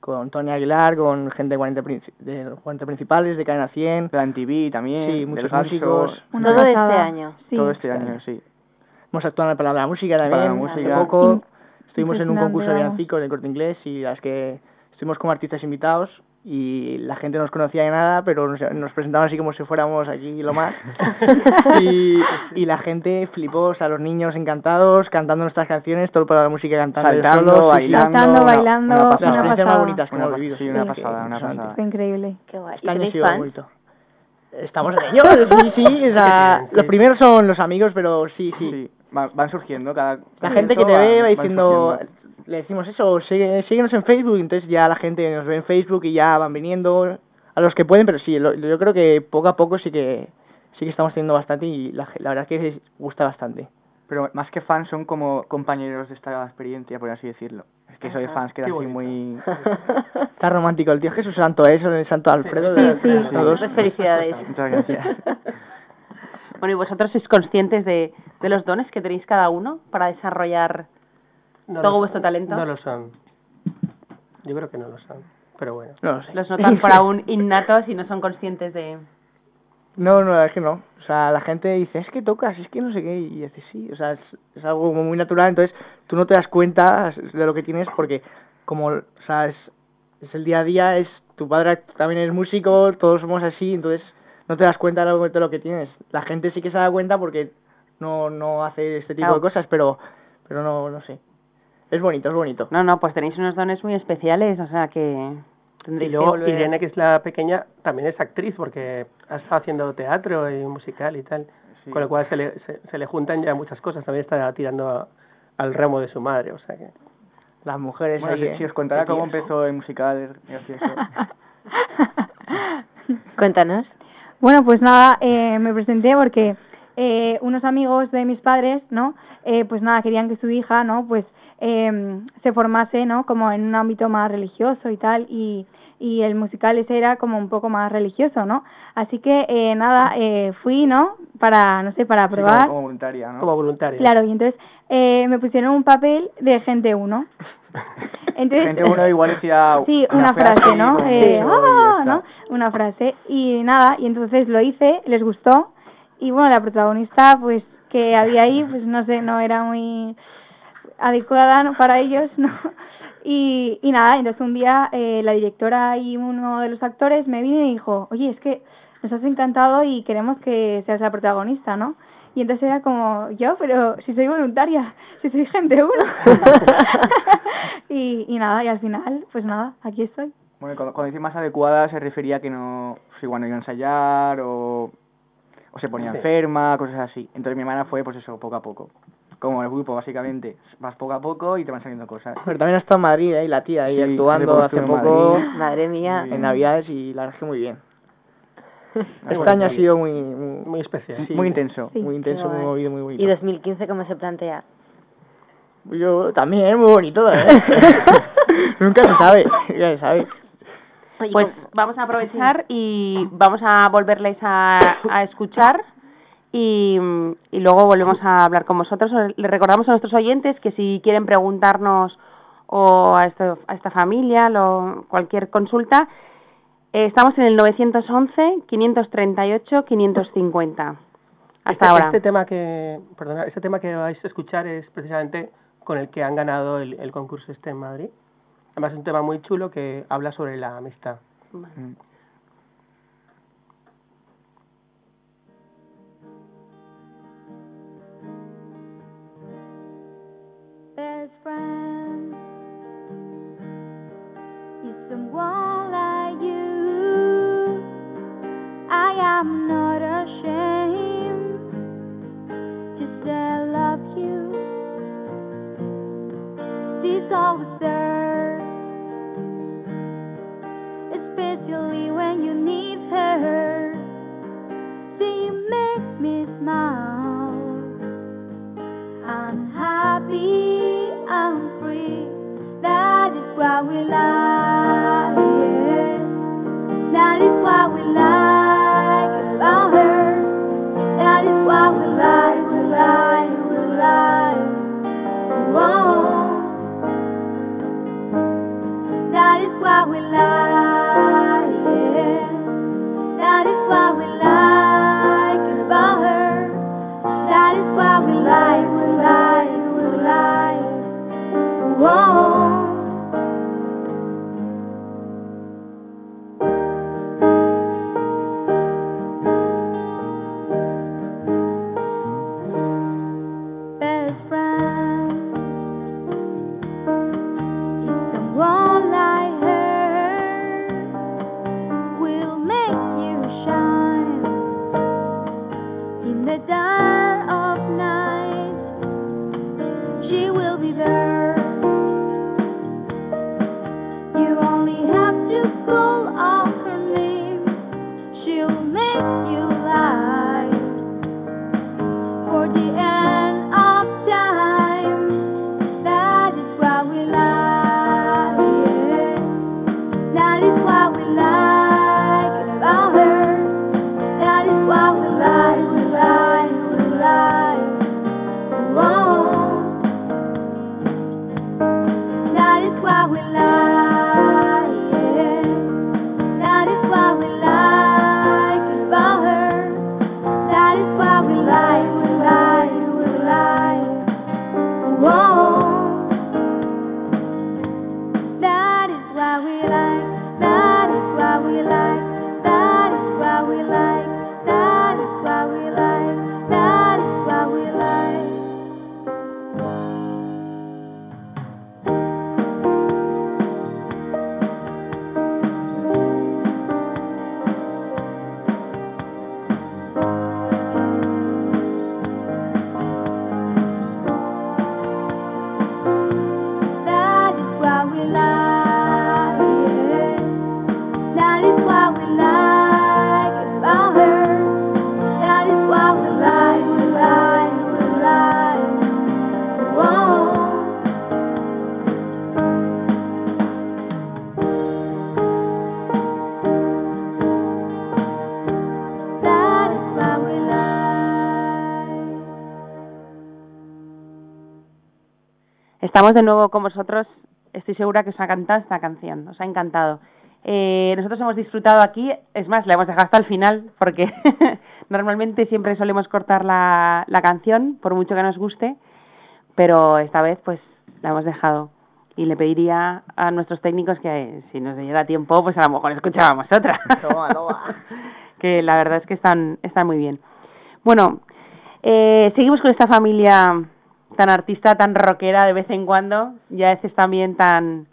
S9: con Tony Aguilar, con gente de 40, princi- de los 40 principales, de Cadena 100.
S8: De la MTV también,
S9: Sí, muchos músicos.
S3: Todo este año.
S10: Sí.
S8: todo este año, sí.
S9: Hemos actuado en de la Música también,
S8: de la
S9: hace
S8: Música.
S9: poco.
S10: Mm.
S9: Estuvimos en un concurso de villancicos del Corte Inglés y las que estuvimos como artistas invitados y la gente no nos conocía de nada, pero nos, nos presentaban así como si fuéramos aquí lo más. y, y la gente flipó, o sea, los niños encantados, cantando nuestras canciones, todo para la música cantando
S8: Saltando,
S9: sí.
S8: bailando.
S10: Saltando,
S8: una-
S10: bailando,
S8: una pasada.
S9: más bonitas que hemos vivido.
S8: sí, una pasada, una pasada.
S10: Fue increíble.
S3: Qué guay. ¿Y
S9: Este año ha
S3: tenéis
S9: sido
S3: fans?
S9: bonito. Estamos en ello, sí, sí, o sea, los primeros son los amigos, pero sí, sí.
S8: Sí, va- van surgiendo cada
S9: La gente que te ve va
S8: van- van
S9: diciendo. Le decimos eso, sigue, síguenos en Facebook, entonces ya la gente nos ve en Facebook y ya van viniendo a los que pueden, pero sí, lo- yo creo que poco a poco sí que sí que estamos teniendo bastante y la, la verdad es que les gusta bastante.
S8: Pero más que fans son como compañeros de esta experiencia, por así decirlo. Es que eso de fans queda
S7: Qué
S8: así
S7: bonito.
S8: muy...
S9: Está romántico el tío Jesús Santo, eso, el Santo Alfredo. de-
S10: Sí, sí.
S3: felicidades.
S8: Muchas gracias.
S2: Bueno, ¿y vosotros sois conscientes de, de los dones que tenéis cada uno para desarrollar
S7: No
S2: todo
S7: lo-
S2: vuestro talento?
S7: No lo son. Yo creo que no lo son, pero bueno.
S9: No lo sé.
S2: Los notan por aún innatos y no son conscientes de...
S9: No, no, es que no. O sea, la gente dice, es que tocas, es que no sé qué, y dices, sí, o sea, es, es algo como muy natural, entonces tú no te das cuenta de lo que tienes porque como, o sea, es, es el día a día, es tu padre también es músico, todos somos así, entonces no te das cuenta de lo que tienes. La gente sí que se da cuenta porque no, no hace este tipo de cosas, pero, pero no, no sé. Es bonito, es bonito.
S2: No, no, pues tenéis unos dones muy especiales, o sea que
S7: y luego Irene, que es la pequeña, también es actriz porque ha estado haciendo teatro y musical y tal. Con lo cual se le, se, le juntan ya muchas cosas. También está tirando al remo de su madre, o sea que...
S9: Las mujeres
S8: bueno, si, os contara cómo empezó el musical, gracioso.
S3: Cuéntanos.
S10: Bueno, pues nada, eh, me presenté porque eh, unos amigos de mis padres, ¿no? Eh, pues nada, querían que su hija, ¿no? Pues eh, se formase, ¿no? Como en un ámbito más religioso y tal, y, y el musical ese era como un poco más religioso, ¿no? Así que eh, nada, eh, fui, ¿no? Para, no sé, para probar.
S8: como, voluntaria, ¿no?
S7: Como voluntaria.
S10: Claro, y entonces eh, me pusieron un papel de gente uno.
S8: Entonces, gente uno igual decía
S10: sí, una, frase, ¿no? Eh, ah, ¿no? Una frase. Y nada, y entonces lo hice, les gustó, y bueno, la protagonista, pues, que había ahí, pues no sé, no era muy adecuada para ellos, ¿no? Y, y nada, entonces un día eh, la directora y uno de los actores me vino y dijo, oye, es que nos has encantado y queremos que seas la protagonista, ¿no? Y entonces era como, yo, pero si soy voluntaria, si soy gente uno. y, y nada, y al final, pues nada, aquí estoy.
S8: Bueno, cuando, cuando dice más adecuada se refería a que no, pues igual no iba a ensayar o, o se ponía enferma, cosas así. Entonces mi hermana fue, pues eso, poco a poco como el grupo, básicamente. Vas poco a poco y te van saliendo cosas.
S9: Pero también ha estado en Madrid, ahí la tía, ahí actuando hace poco.
S3: Madre mía.
S9: En Navidades y la verdad es que muy bien. Este año ha sido muy,
S7: muy, especial.
S8: muy intenso.
S9: Muy intenso, muy movido, muy bonito.
S3: ¿Y 2015 cómo se plantea?
S9: Yo también, muy bonito. ¿eh? Nunca se sabe, ya se sabe.
S2: Pues vamos a aprovechar y vamos a volverles a, a escuchar y, y luego volvemos a hablar con vosotros. Le recordamos a nuestros oyentes que si quieren preguntarnos o a, esto, a esta familia, lo, cualquier consulta, eh, estamos en el 911-538-550. Hasta
S7: este,
S2: ahora.
S7: Este tema, que, perdona, este tema que vais a escuchar es precisamente con el que han ganado el, el concurso este en Madrid. Además es un tema muy chulo que habla sobre la amistad. Mm.
S12: Best friend is someone like you. I am not ashamed to say I love you. She's always will I
S2: Estamos de nuevo con vosotros. Estoy segura que os ha encantado esta canción, os ha encantado. Eh, nosotros hemos disfrutado aquí, es más, la hemos dejado hasta el final porque normalmente siempre solemos cortar la, la canción, por mucho que nos guste, pero esta vez pues la hemos dejado. Y le pediría a nuestros técnicos que si nos diera tiempo, pues a lo mejor escuchábamos otra.
S9: Toma, toma.
S2: que la verdad es que están, están muy bien. Bueno, eh, seguimos con esta familia tan artista, tan rockera de vez en cuando, y a veces también tan,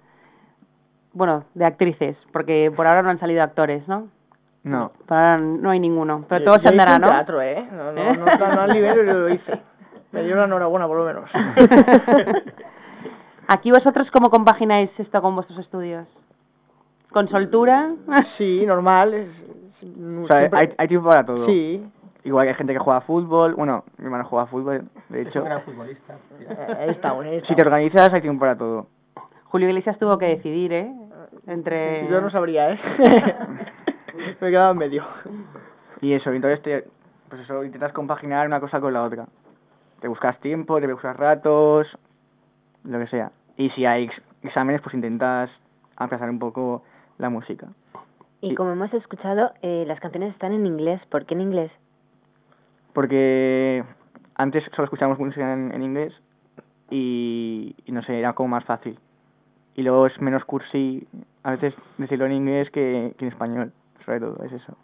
S2: bueno, de actrices, porque por ahora no han salido actores, ¿no?
S8: No.
S2: Por ahora no hay ninguno, pero
S9: Yo-
S2: todo se andará, ¿no?
S9: teatro, ¿eh? No, no, no, no, no al nivel, pero lo hice. Me dio una enhorabuena, por lo menos.
S2: Aquí vosotros, ¿cómo compagináis esto con vuestros estudios? ¿Con soltura?
S9: Sí, normal. Es, es-
S8: O sea,
S9: siempre-
S8: hay, hay tiempo para todo.
S9: Sí.
S8: Igual que hay gente que juega a fútbol. Bueno, mi hermano juega a fútbol, de hecho.
S7: futbolista.
S9: Eh, Ahí estamos, ahí
S8: Si te organizas, hay tiempo para todo.
S2: Julio Iglesias tuvo que decidir, ¿eh? Entre...
S9: Yo no sabría, ¿eh? Me he quedado en medio.
S8: Y eso, y entonces te, pues eso, intentas compaginar una cosa con la otra. Te buscas tiempo, te buscas ratos, lo que sea. Y si hay ex- exámenes, pues intentas aplazar un poco la música.
S3: Y como hemos escuchado, eh, las canciones están en inglés. ¿Por qué en inglés?
S8: Porque antes solo escuchábamos música en, en inglés y, y no sé, era como más fácil. Y luego es menos cursi a veces decirlo en inglés que, que en español, sobre todo, es eso.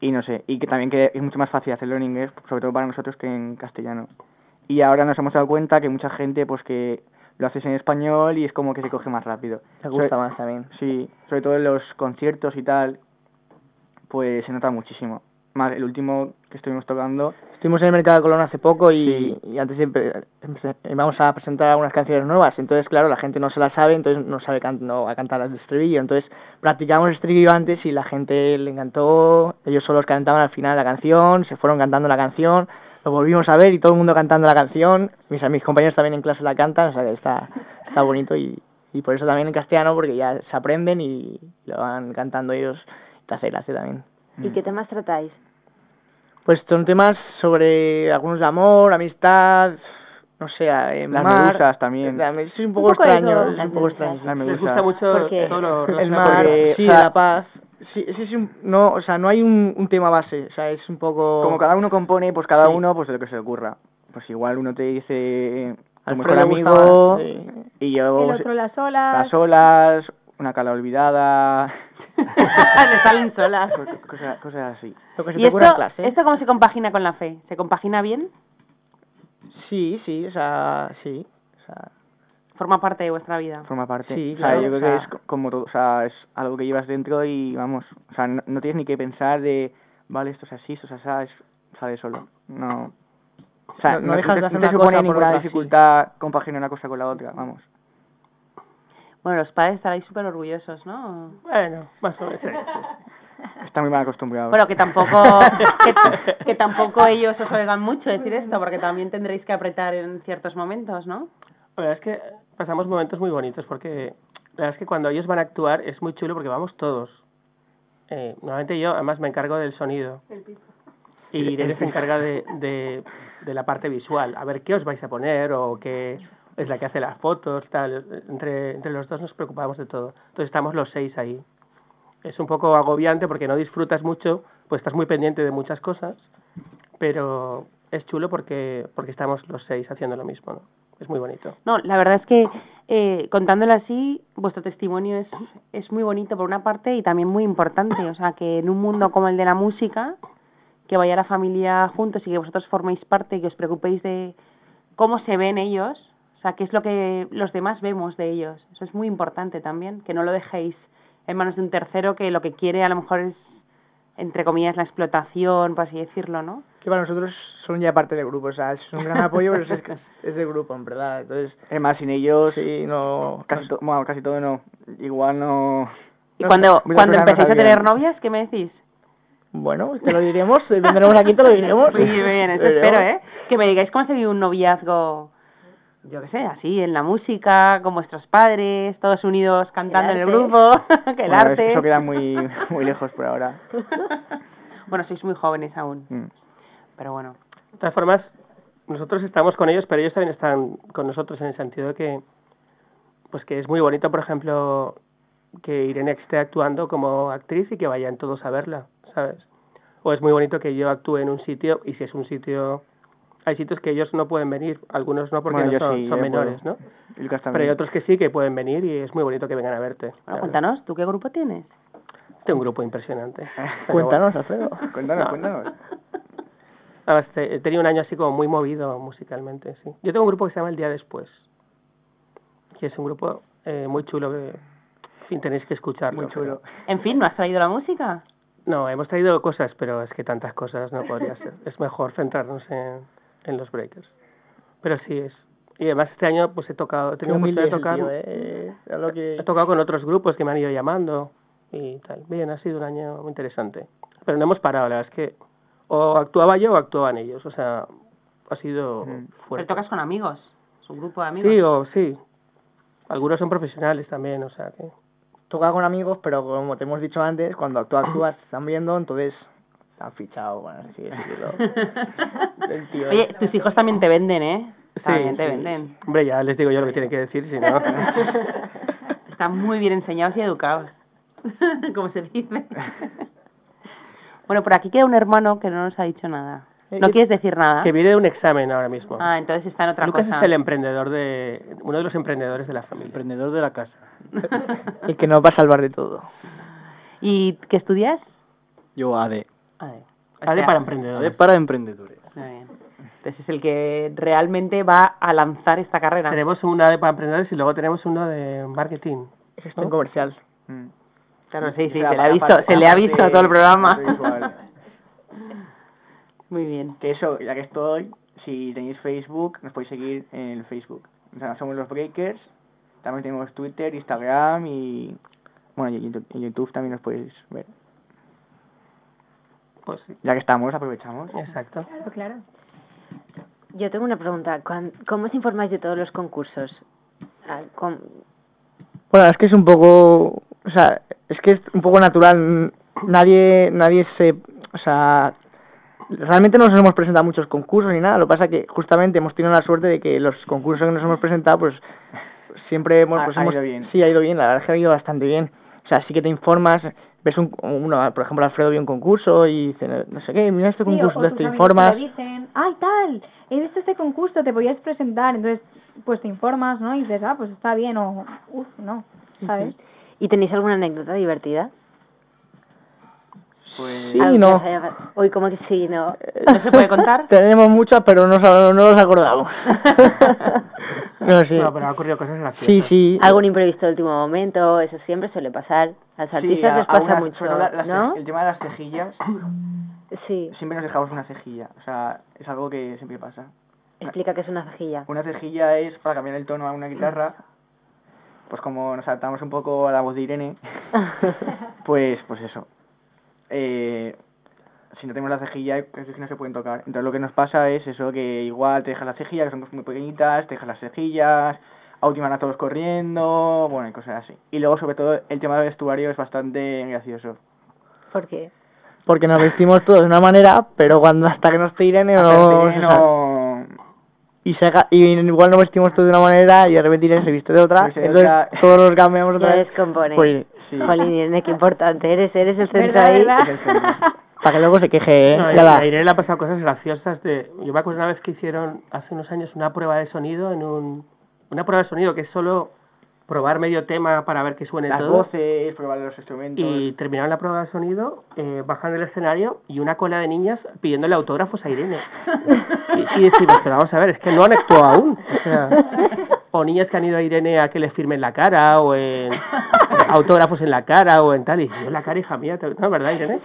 S8: Y no sé, y que también que es mucho más fácil hacerlo en inglés, sobre todo para nosotros que en castellano. Y ahora nos hemos dado cuenta que mucha gente pues que lo haces en español y es como que se coge más rápido.
S9: Me gusta
S8: Sobre-
S9: más también.
S8: Sí, sobre todo en los conciertos y tal, pues se nota muchísimo. Más el último que estuvimos tocando,
S9: Estuvimos en el Mercado de Colón hace poco y, y antes siempre vamos a presentar algunas canciones nuevas. Entonces, claro, la gente no se las sabe, entonces no sabe can no va a cantar las de estribillo. Entonces, practicamos el estribillo antes y la gente le encantó. Ellos solos cantaban al final la canción, se fueron cantando la canción, lo volvimos a ver y todo el mundo cantando la canción. Mis, mis compañeros también en clase la cantan, o sea que está, está bonito y, y por eso también en castellano, porque ya se aprenden y lo van cantando ellos. Te hace gracia también.
S3: ¿Y qué temas tratáis?
S9: Pues son temas sobre algunos de amor, amistad, no sé, eh,
S8: las
S9: mar.
S8: medusas también.
S9: La- Es un
S3: Un
S9: poco, extraño,
S3: todo,
S9: es
S3: las
S9: un poco
S3: medusas.
S9: extraño.
S8: Las
S7: Les
S8: medusas.
S7: gusta mucho
S3: Porque-
S7: todo lo
S9: El mar,
S8: porque,
S9: sí,
S8: o sea-
S9: la paz. Sí, sí, es un, no, o sea, no hay un, un tema base, o sea, es un poco...
S8: Como cada uno compone, pues cada
S9: Sí.
S8: uno pues de lo que se le ocurra. Pues igual uno te dice a lo
S9: Alfredo
S8: mejor amigo
S9: gustaba, sí.
S8: y yo
S10: El otro las olas.
S8: las olas, una cala olvidada,
S2: Le salen solas.
S8: cosas, cosas, así.
S9: Lo que se
S2: ¿Y
S9: te
S2: esto,
S9: en clase.
S2: esto cómo se compagina con la fe? ¿Se compagina bien?
S9: Sí, sí, o sea, sí. O sea,
S2: ¿Forma parte de vuestra vida?
S8: forma parte.
S9: Sí,
S8: o sea, yo creo
S9: o sea-
S8: que es co- como todo, o sea, es algo que llevas dentro y vamos, o sea, no, no tienes ni que pensar de, vale, esto es así, esto es así, es, sale solo. No. O sea,
S9: No- no dejas
S8: te,
S9: de hacer
S8: no te
S9: una
S8: supone
S9: cosa por
S8: ninguna
S9: otra, sí.
S8: dificultad compaginar una cosa con la otra, vamos.
S2: Bueno, los padres estaréis súper orgullosos, ¿no?
S7: Bueno, más o menos.
S8: Está muy mal acostumbrado.
S2: Bueno, que tampoco que, que tampoco ellos os oigan mucho decir esto, porque también tendréis que apretar en ciertos momentos, ¿no?
S7: La verdad es que pasamos momentos muy bonitos porque la verdad es que cuando ellos van a actuar es muy chulo porque vamos todos. Eh, normalmente yo además me encargo del sonido y Irene se encarga de, de, de la parte visual. A ver qué os vais a poner o qué es la que hace las fotos, tal. Entre, entre los dos nos preocupamos de todo. Entonces estamos los seis ahí. Es un poco agobiante porque no disfrutas mucho, pues estás muy pendiente de muchas cosas, pero es chulo porque porque estamos los seis haciendo lo mismo, ¿no? Es muy bonito.
S2: No, la verdad es que eh, contándolo así, vuestro testimonio es, es muy bonito por una parte y también muy importante. O sea, que en un mundo como el de la música, que vaya la familia juntos y que vosotros forméis parte y que os preocupéis de cómo se ven ellos, o sea, qué es lo que los demás vemos de ellos. Eso es muy importante también, que no lo dejéis en manos de un tercero que lo que quiere a lo mejor es, entre comillas, la explotación, por así decirlo, ¿no?
S9: que para nosotros son ya parte del grupo, o sea, es un gran apoyo, pero es, es del grupo, en verdad. Entonces,
S8: Es más, sin ellos,
S9: sí, no...
S8: casi, to- bueno, casi todo no. Igual no.
S2: Y
S8: no
S2: cuando, cuando
S8: no
S2: empecéis a tener novias, ¿qué me decís?
S9: Bueno, te lo diremos, te vendremos aquí, te lo diremos.
S2: Muy bien, eso espero. ¿eh? Que me digáis cómo se vive un noviazgo, yo qué sé, así, en la música, con vuestros padres, todos unidos cantando en el grupo, que el
S8: Bueno,
S2: arte.
S8: Eso queda muy, muy lejos por ahora.
S2: bueno, sois muy jóvenes aún,
S8: Mm.
S2: pero bueno.
S7: De todas formas, nosotros estamos con ellos, pero ellos también están con nosotros en el sentido de que, pues que es muy bonito, por ejemplo, que Irene esté actuando como actriz y que vayan todos a verla, ¿sabes? O es muy bonito que yo actúe en un sitio y si es un sitio hay sitios que ellos no pueden venir, algunos no porque
S8: Bueno,
S7: no son,
S8: sí,
S7: son
S8: yo
S7: menores,
S8: puedo.
S7: ¿no? Pero hay otros que sí que pueden venir y es muy bonito que vengan a verte.
S2: Bueno, cuéntanos, ¿tú qué grupo tienes?
S7: Tengo un grupo impresionante.
S9: Cuéntanos. Alfredo.
S8: Cuéntanos,
S7: No.
S8: cuéntanos.
S7: Ah, este, he tenido un año así como muy movido musicalmente, sí. Yo tengo un grupo que se llama El Día Después, que es un grupo eh, muy chulo que, en fin, tenéis que escucharlo.
S8: Muy chulo.
S2: En fin, ¿no has traído la música?
S7: No, hemos traído cosas, pero es que tantas cosas no podría ser. Es mejor centrarnos en, en los breakers. Pero sí es. Y además este año pues he tocado, he tenido oportunidad de tocar,
S9: tío, eh. Es lo que...
S7: he tocado con otros grupos que me han ido llamando y tal. Bien, ha sido un año muy interesante. Pero no hemos parado, la verdad es que o actuaba yo o actuaban ellos, o sea, ha sido
S2: Pero
S7: fuerte.
S2: tocas con amigos, es un grupo de amigos.
S7: Sí, o sí. Algunos son profesionales también, o sea que...
S9: Toca con amigos, pero como te hemos dicho antes, cuando tú actúas te están viendo, entonces han fichado, bueno, así decirlo.
S2: Oye, tus hijos también te venden, ¿eh? También te
S7: sí.
S2: venden.
S7: Hombre, ya les digo yo lo que tienen que decir, si no...
S2: Están muy bien enseñados y educados, como se dice. bueno, por aquí queda un hermano que no nos ha dicho nada.
S7: Eh,
S2: ¿No quieres decir nada?
S7: que viene de un examen ahora mismo.
S2: Ah, entonces está en otra
S7: Lucas
S2: cosa.
S7: es el emprendedor de... uno de los emprendedores de la familia.
S13: Emprendedor de la casa.
S9: El que nos va a salvar de todo.
S2: ¿Y qué estudias?
S13: Yo AD.
S2: A.
S7: ADE para emprendedores.
S13: AD para emprendedores.
S2: Muy bien. Entonces es el que realmente va a lanzar esta carrera.
S7: Tenemos una de para emprendedores y luego tenemos uno de marketing.
S9: Gestión comercial.
S8: Mm.
S2: Claro, sí, sí, se le
S8: para-
S2: ha visto,
S8: para-
S2: se le ha visto
S8: parte
S2: todo el programa. Muy bien.
S8: Que eso, ya que estoy, si tenéis Facebook, nos podéis seguir en el Facebook. O sea, somos los Breakers. También tenemos Twitter, Instagram y. Bueno, y YouTube, en YouTube también nos podéis ver.
S7: Pues sí.
S8: Ya que estamos, aprovechamos.
S7: Exacto.
S10: Claro, claro.
S3: Yo tengo una pregunta. ¿Cuán- ¿Cómo os informáis de todos los concursos? Ah, ¿cómo-
S9: Bueno, es que es un poco, o sea, es que es un poco natural. Nadie, nadie se, o sea, realmente no nos hemos presentado a muchos concursos ni nada. Lo que pasa que justamente hemos tenido la suerte de que los concursos que nos hemos presentado, pues siempre hemos,
S8: Ha-
S9: pues
S8: ha
S9: hemos,
S8: ido bien.
S9: sí ha ido bien. La verdad es que ha ido bastante bien. O sea, sí que te informas. Ves un, uno, por ejemplo, Alfredo vio un concurso y dice, no sé qué, mira este
S10: Sí, o-
S9: concurso, te informas.
S10: te dicen, ay, tal, he visto este concurso, te podías presentar. Entonces, pues te informas, ¿no? Y dices, ah, pues está bien, o, uff, no, ¿sabes?
S3: ¿Y tenéis alguna anécdota divertida?
S8: Pues.
S9: Sí, no.
S3: haya- Uy, ¿cómo que sí, no?
S2: ¿No se puede contar?
S9: Tenemos muchas, pero no, no nos acordamos. no, sí.
S7: No, pero han ocurrido cosas graciosas.
S9: Sí, sí.
S3: Algún imprevisto de último momento, eso siempre suele pasar. A los
S8: Sí,
S3: artistas
S8: a-
S3: les pasa mucho,
S8: la- las
S3: ¿no?
S8: El tema de las cejillas,
S3: Sí.
S8: siempre nos dejamos una cejilla. O sea, es algo que siempre pasa.
S3: Explica que es una cejilla.
S8: Una cejilla es para cambiar el tono a una guitarra. Pues como nos adaptamos un poco a la voz de Irene, pues pues eso. Eh, si no tenemos la cejilla, es que no se pueden tocar. Entonces lo que nos pasa es eso, que igual te dejas la cejilla, que son cosas muy pequeñitas, te dejas las cejillas, a última hora todos corriendo, bueno, y cosas así. Y luego, sobre todo, el tema del vestuario es bastante gracioso.
S3: ¿Por qué?
S9: Porque nos vestimos todos de una manera, pero cuando hasta que nos tiren no, y se haga- y igual nos vestimos todos de una manera y de repente Irene se viste de otra,
S8: Se
S9: entonces
S8: otra.
S9: todos nos cambiamos otra vez.
S3: descompone.
S9: Pues,
S8: Sí.
S3: Jolín, Irene, qué importante eres, eres el centro
S10: ¿Verdad,
S3: ahí.
S9: Para que luego se queje, ¿eh?
S7: No,
S9: Ya
S7: y
S9: va.
S7: a Irene le ha pasado cosas graciosas de yo me acuerdo una vez que hicieron hace unos años una prueba de sonido en un una prueba de sonido que es solo probar medio tema para ver que suene
S8: Las
S7: todo
S8: voces, probar los instrumentos...
S7: y terminaron la prueba de sonido eh, bajan del escenario y una cola de niñas pidiéndole autógrafos a Irene y, y decimos pero vamos a ver es que no han actuado aún o sea o niñas que han ido a Irene a que les firmen la cara o en autógrafos en la cara o en tal y yo en la cara hija mía no verdad Irene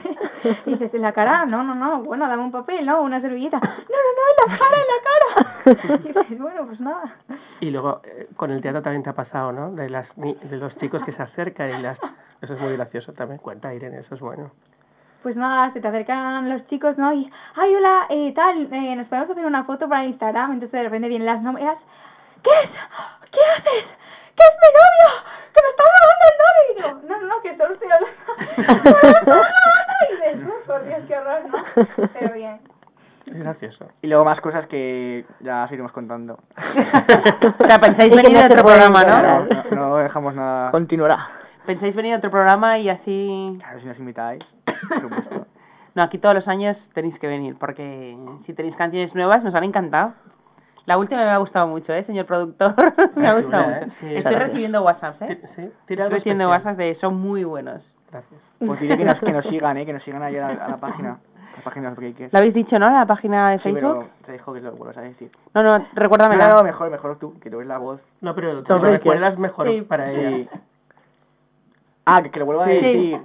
S10: Y dices, ¿en la cara? No, no, no, bueno, dame un papel, ¿no? Una servilleta. No, no, no, en la cara, en la cara. Y dices, bueno, pues nada.
S7: Y luego eh, con el teatro también te ha pasado, ¿no? De las de los chicos que se acercan y las eso es muy gracioso también. Cuenta Irene, eso es bueno.
S10: Pues nada, se te acercan los chicos, ¿no? Y, ay, hola, eh, tal, eh, nos podemos hacer una foto para Instagram. Entonces de repente vienen las novias. ¿Qué es? ¿Qué haces? ¿Qué es mi novio? ¡Que me está robando el novio! Y no, no, que solo estoy hablando. Y dices, "Uf, por Dios, qué horror, ¿no? Pero bien.
S7: Es gracioso.
S8: Y luego más cosas que ya os iremos contando.
S2: O sea, pensáis venir
S3: no
S2: a otro programa, ¿no?
S3: enterar.
S8: No, no dejamos nada.
S9: Continuará.
S2: Pensáis venir a otro programa y así...
S8: Claro, si nos invitáis, por supuesto.
S2: No, aquí todos los años tenéis que venir, porque si tenéis canciones nuevas nos han encantado. La última me ha gustado mucho, ¿eh, señor productor? me ha gustado
S7: chula, ¿eh?
S2: mucho.
S7: Sí,
S2: Estoy
S7: gracias.
S2: recibiendo WhatsApp, ¿eh?
S7: Sí, tira
S2: Estoy recibiendo. WhatsApp de son muy buenos.
S7: Gracias.
S8: Pues diré que nos, que nos sigan, ¿eh? Que nos sigan ahí a la, a la página. La página de los breakers.
S2: ¿Lo habéis dicho, no? La página de
S8: Sí,
S2: Facebook.
S8: pero te dejo que lo vuelvas a decir.
S2: No, no, recuérdamela.
S8: No, no, mejor, mejor tú, que tú ves la voz.
S7: No, pero te lo recuerdas mejor
S8: Sí.
S7: para ella.
S8: Sí. Ah, que, que lo vuelva a
S7: Sí.
S8: decir.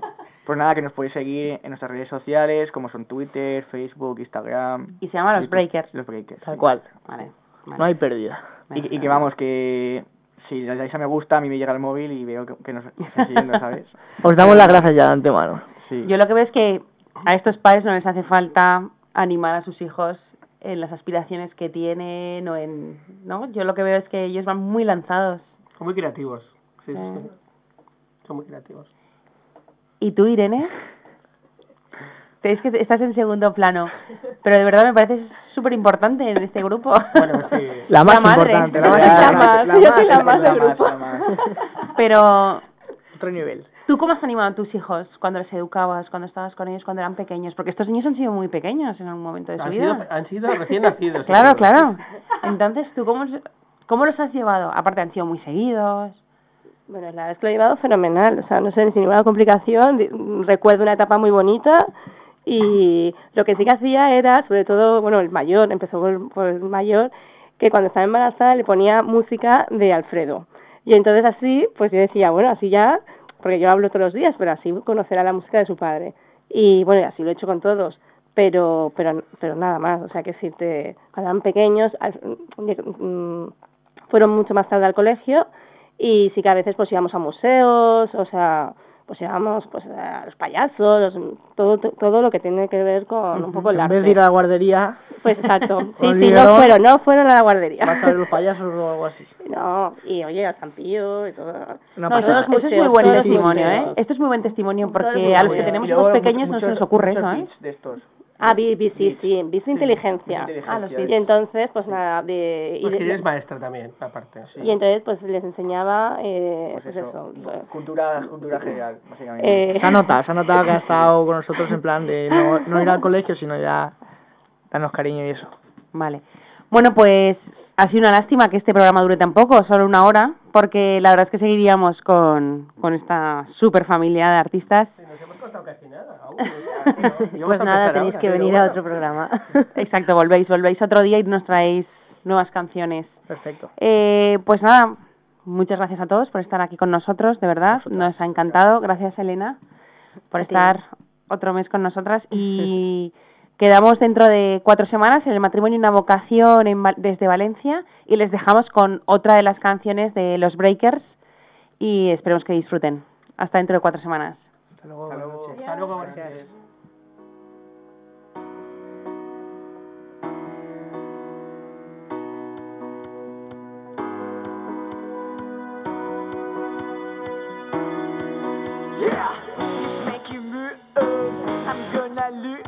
S8: Pues nada, que nos podéis seguir en nuestras redes sociales, como son Twitter, Facebook, Instagram.
S2: Y se llama Los. Breakers.
S8: Los Breakers.
S9: Tal
S8: sí.
S9: cual.
S2: Vale.
S9: No hay pérdida.
S8: Y, y que vamos, que si le dais a me gusta, a mí me llega el móvil y veo que, que nos está siguiendo, ¿sabes?
S9: Os damos las gracias ya de antemano.
S8: Sí.
S2: Yo lo que veo es que a estos padres no les hace falta animar a sus hijos en las aspiraciones que tienen o en... ¿no? Yo lo que veo es que ellos van muy lanzados.
S7: Son muy creativos. Sí, sí,
S2: Eh.
S7: sí. Son muy creativos.
S2: ¿Y tú, Irene? Es que estás en segundo plano, pero de verdad me parece súper importante en este grupo.
S7: Bueno, sí.
S9: La más
S2: madre.
S9: importante, la
S2: La
S9: más
S2: la más
S8: la la más.
S2: Pero,
S9: Otro nivel.
S2: ¿Tú cómo has animado a tus hijos cuando les educabas, cuando estabas con ellos, cuando eran pequeños? Porque estos niños han sido muy pequeños en algún momento de su
S7: Han
S2: vida.
S7: sido, han sido recién nacidos.
S2: Claro,
S7: todos.
S2: claro. Entonces, ¿tú cómo, cómo los has llevado? Aparte, han sido muy seguidos.
S11: Bueno, la verdad es que lo he llevado fenomenal, o sea, no sé, sin ninguna complicación, recuerdo una etapa muy bonita y lo que sí que hacía era, sobre todo, bueno, el mayor, empezó por, por el mayor, que cuando estaba embarazada le ponía música de Alfredo. Y entonces así, pues yo decía, bueno, así ya, porque yo hablo todos los días, pero así conocerá la música de su padre. Y bueno, y así lo he hecho con todos, pero pero pero nada más, o sea, que si te, cuando eran pequeños, mm, fueron mucho más tarde al colegio y sí que a veces pues íbamos a museos, o sea, pues íbamos pues a los payasos, los- todo todo lo que tiene que ver con un poco el
S9: En
S11: arte.
S9: vez de ir a la guardería,
S11: Pues exacto. Sí, sí, no fueron, no fueron a la guardería.
S9: vas a ver los payasos o algo así.
S11: No, y oye, al San Pío y todo.
S9: No
S2: No, eso,
S9: nada.
S2: es- eso es muy buen testimonio, ¿eh? Esto es muy buen testimonio porque a los que tenemos hijos pequeños no se les ocurre eso, ¿eh?
S8: de estos.
S11: Ah, vi, vi, sí, sí, vi su inteligencia.
S8: inteligencia.
S2: Ah, los
S11: Y entonces, pues nada, de, y,
S7: Pues eres maestra también, aparte. Sí.
S11: y entonces pues les enseñaba, eh,
S8: Pues
S11: pues,
S8: eso,
S11: eso, pues,
S8: cultura, cultura general, básicamente.
S11: eh,
S9: Se ha notado, se ha notado que ha estado con nosotros en plan de no, no ir al colegio, sino ya darnos cariño y eso.
S2: Vale. Bueno, pues ha sido una lástima que este programa dure tan poco, solo una hora, porque la verdad es que seguiríamos con, con esta super familia de artistas.
S7: Nos hemos contado casi nada. aún.
S3: Pues nada, tenéis que venir a otro programa.
S2: Exacto, volvéis, volvéis otro día y nos traéis nuevas canciones.
S9: Perfecto.
S2: Eh, pues nada, muchas gracias a todos por estar aquí con nosotros, de verdad, nos ha encantado. Gracias, Elena, por estar otro mes con nosotras y quedamos dentro de cuatro semanas en el matrimonio y una vocación en Val- desde Valencia y les dejamos con otra de las canciones de los Breakers y esperemos que disfruten. Hasta dentro de cuatro semanas.
S9: Hasta luego.
S7: Hasta luego. Hasta luego, buenas noches.
S12: Salut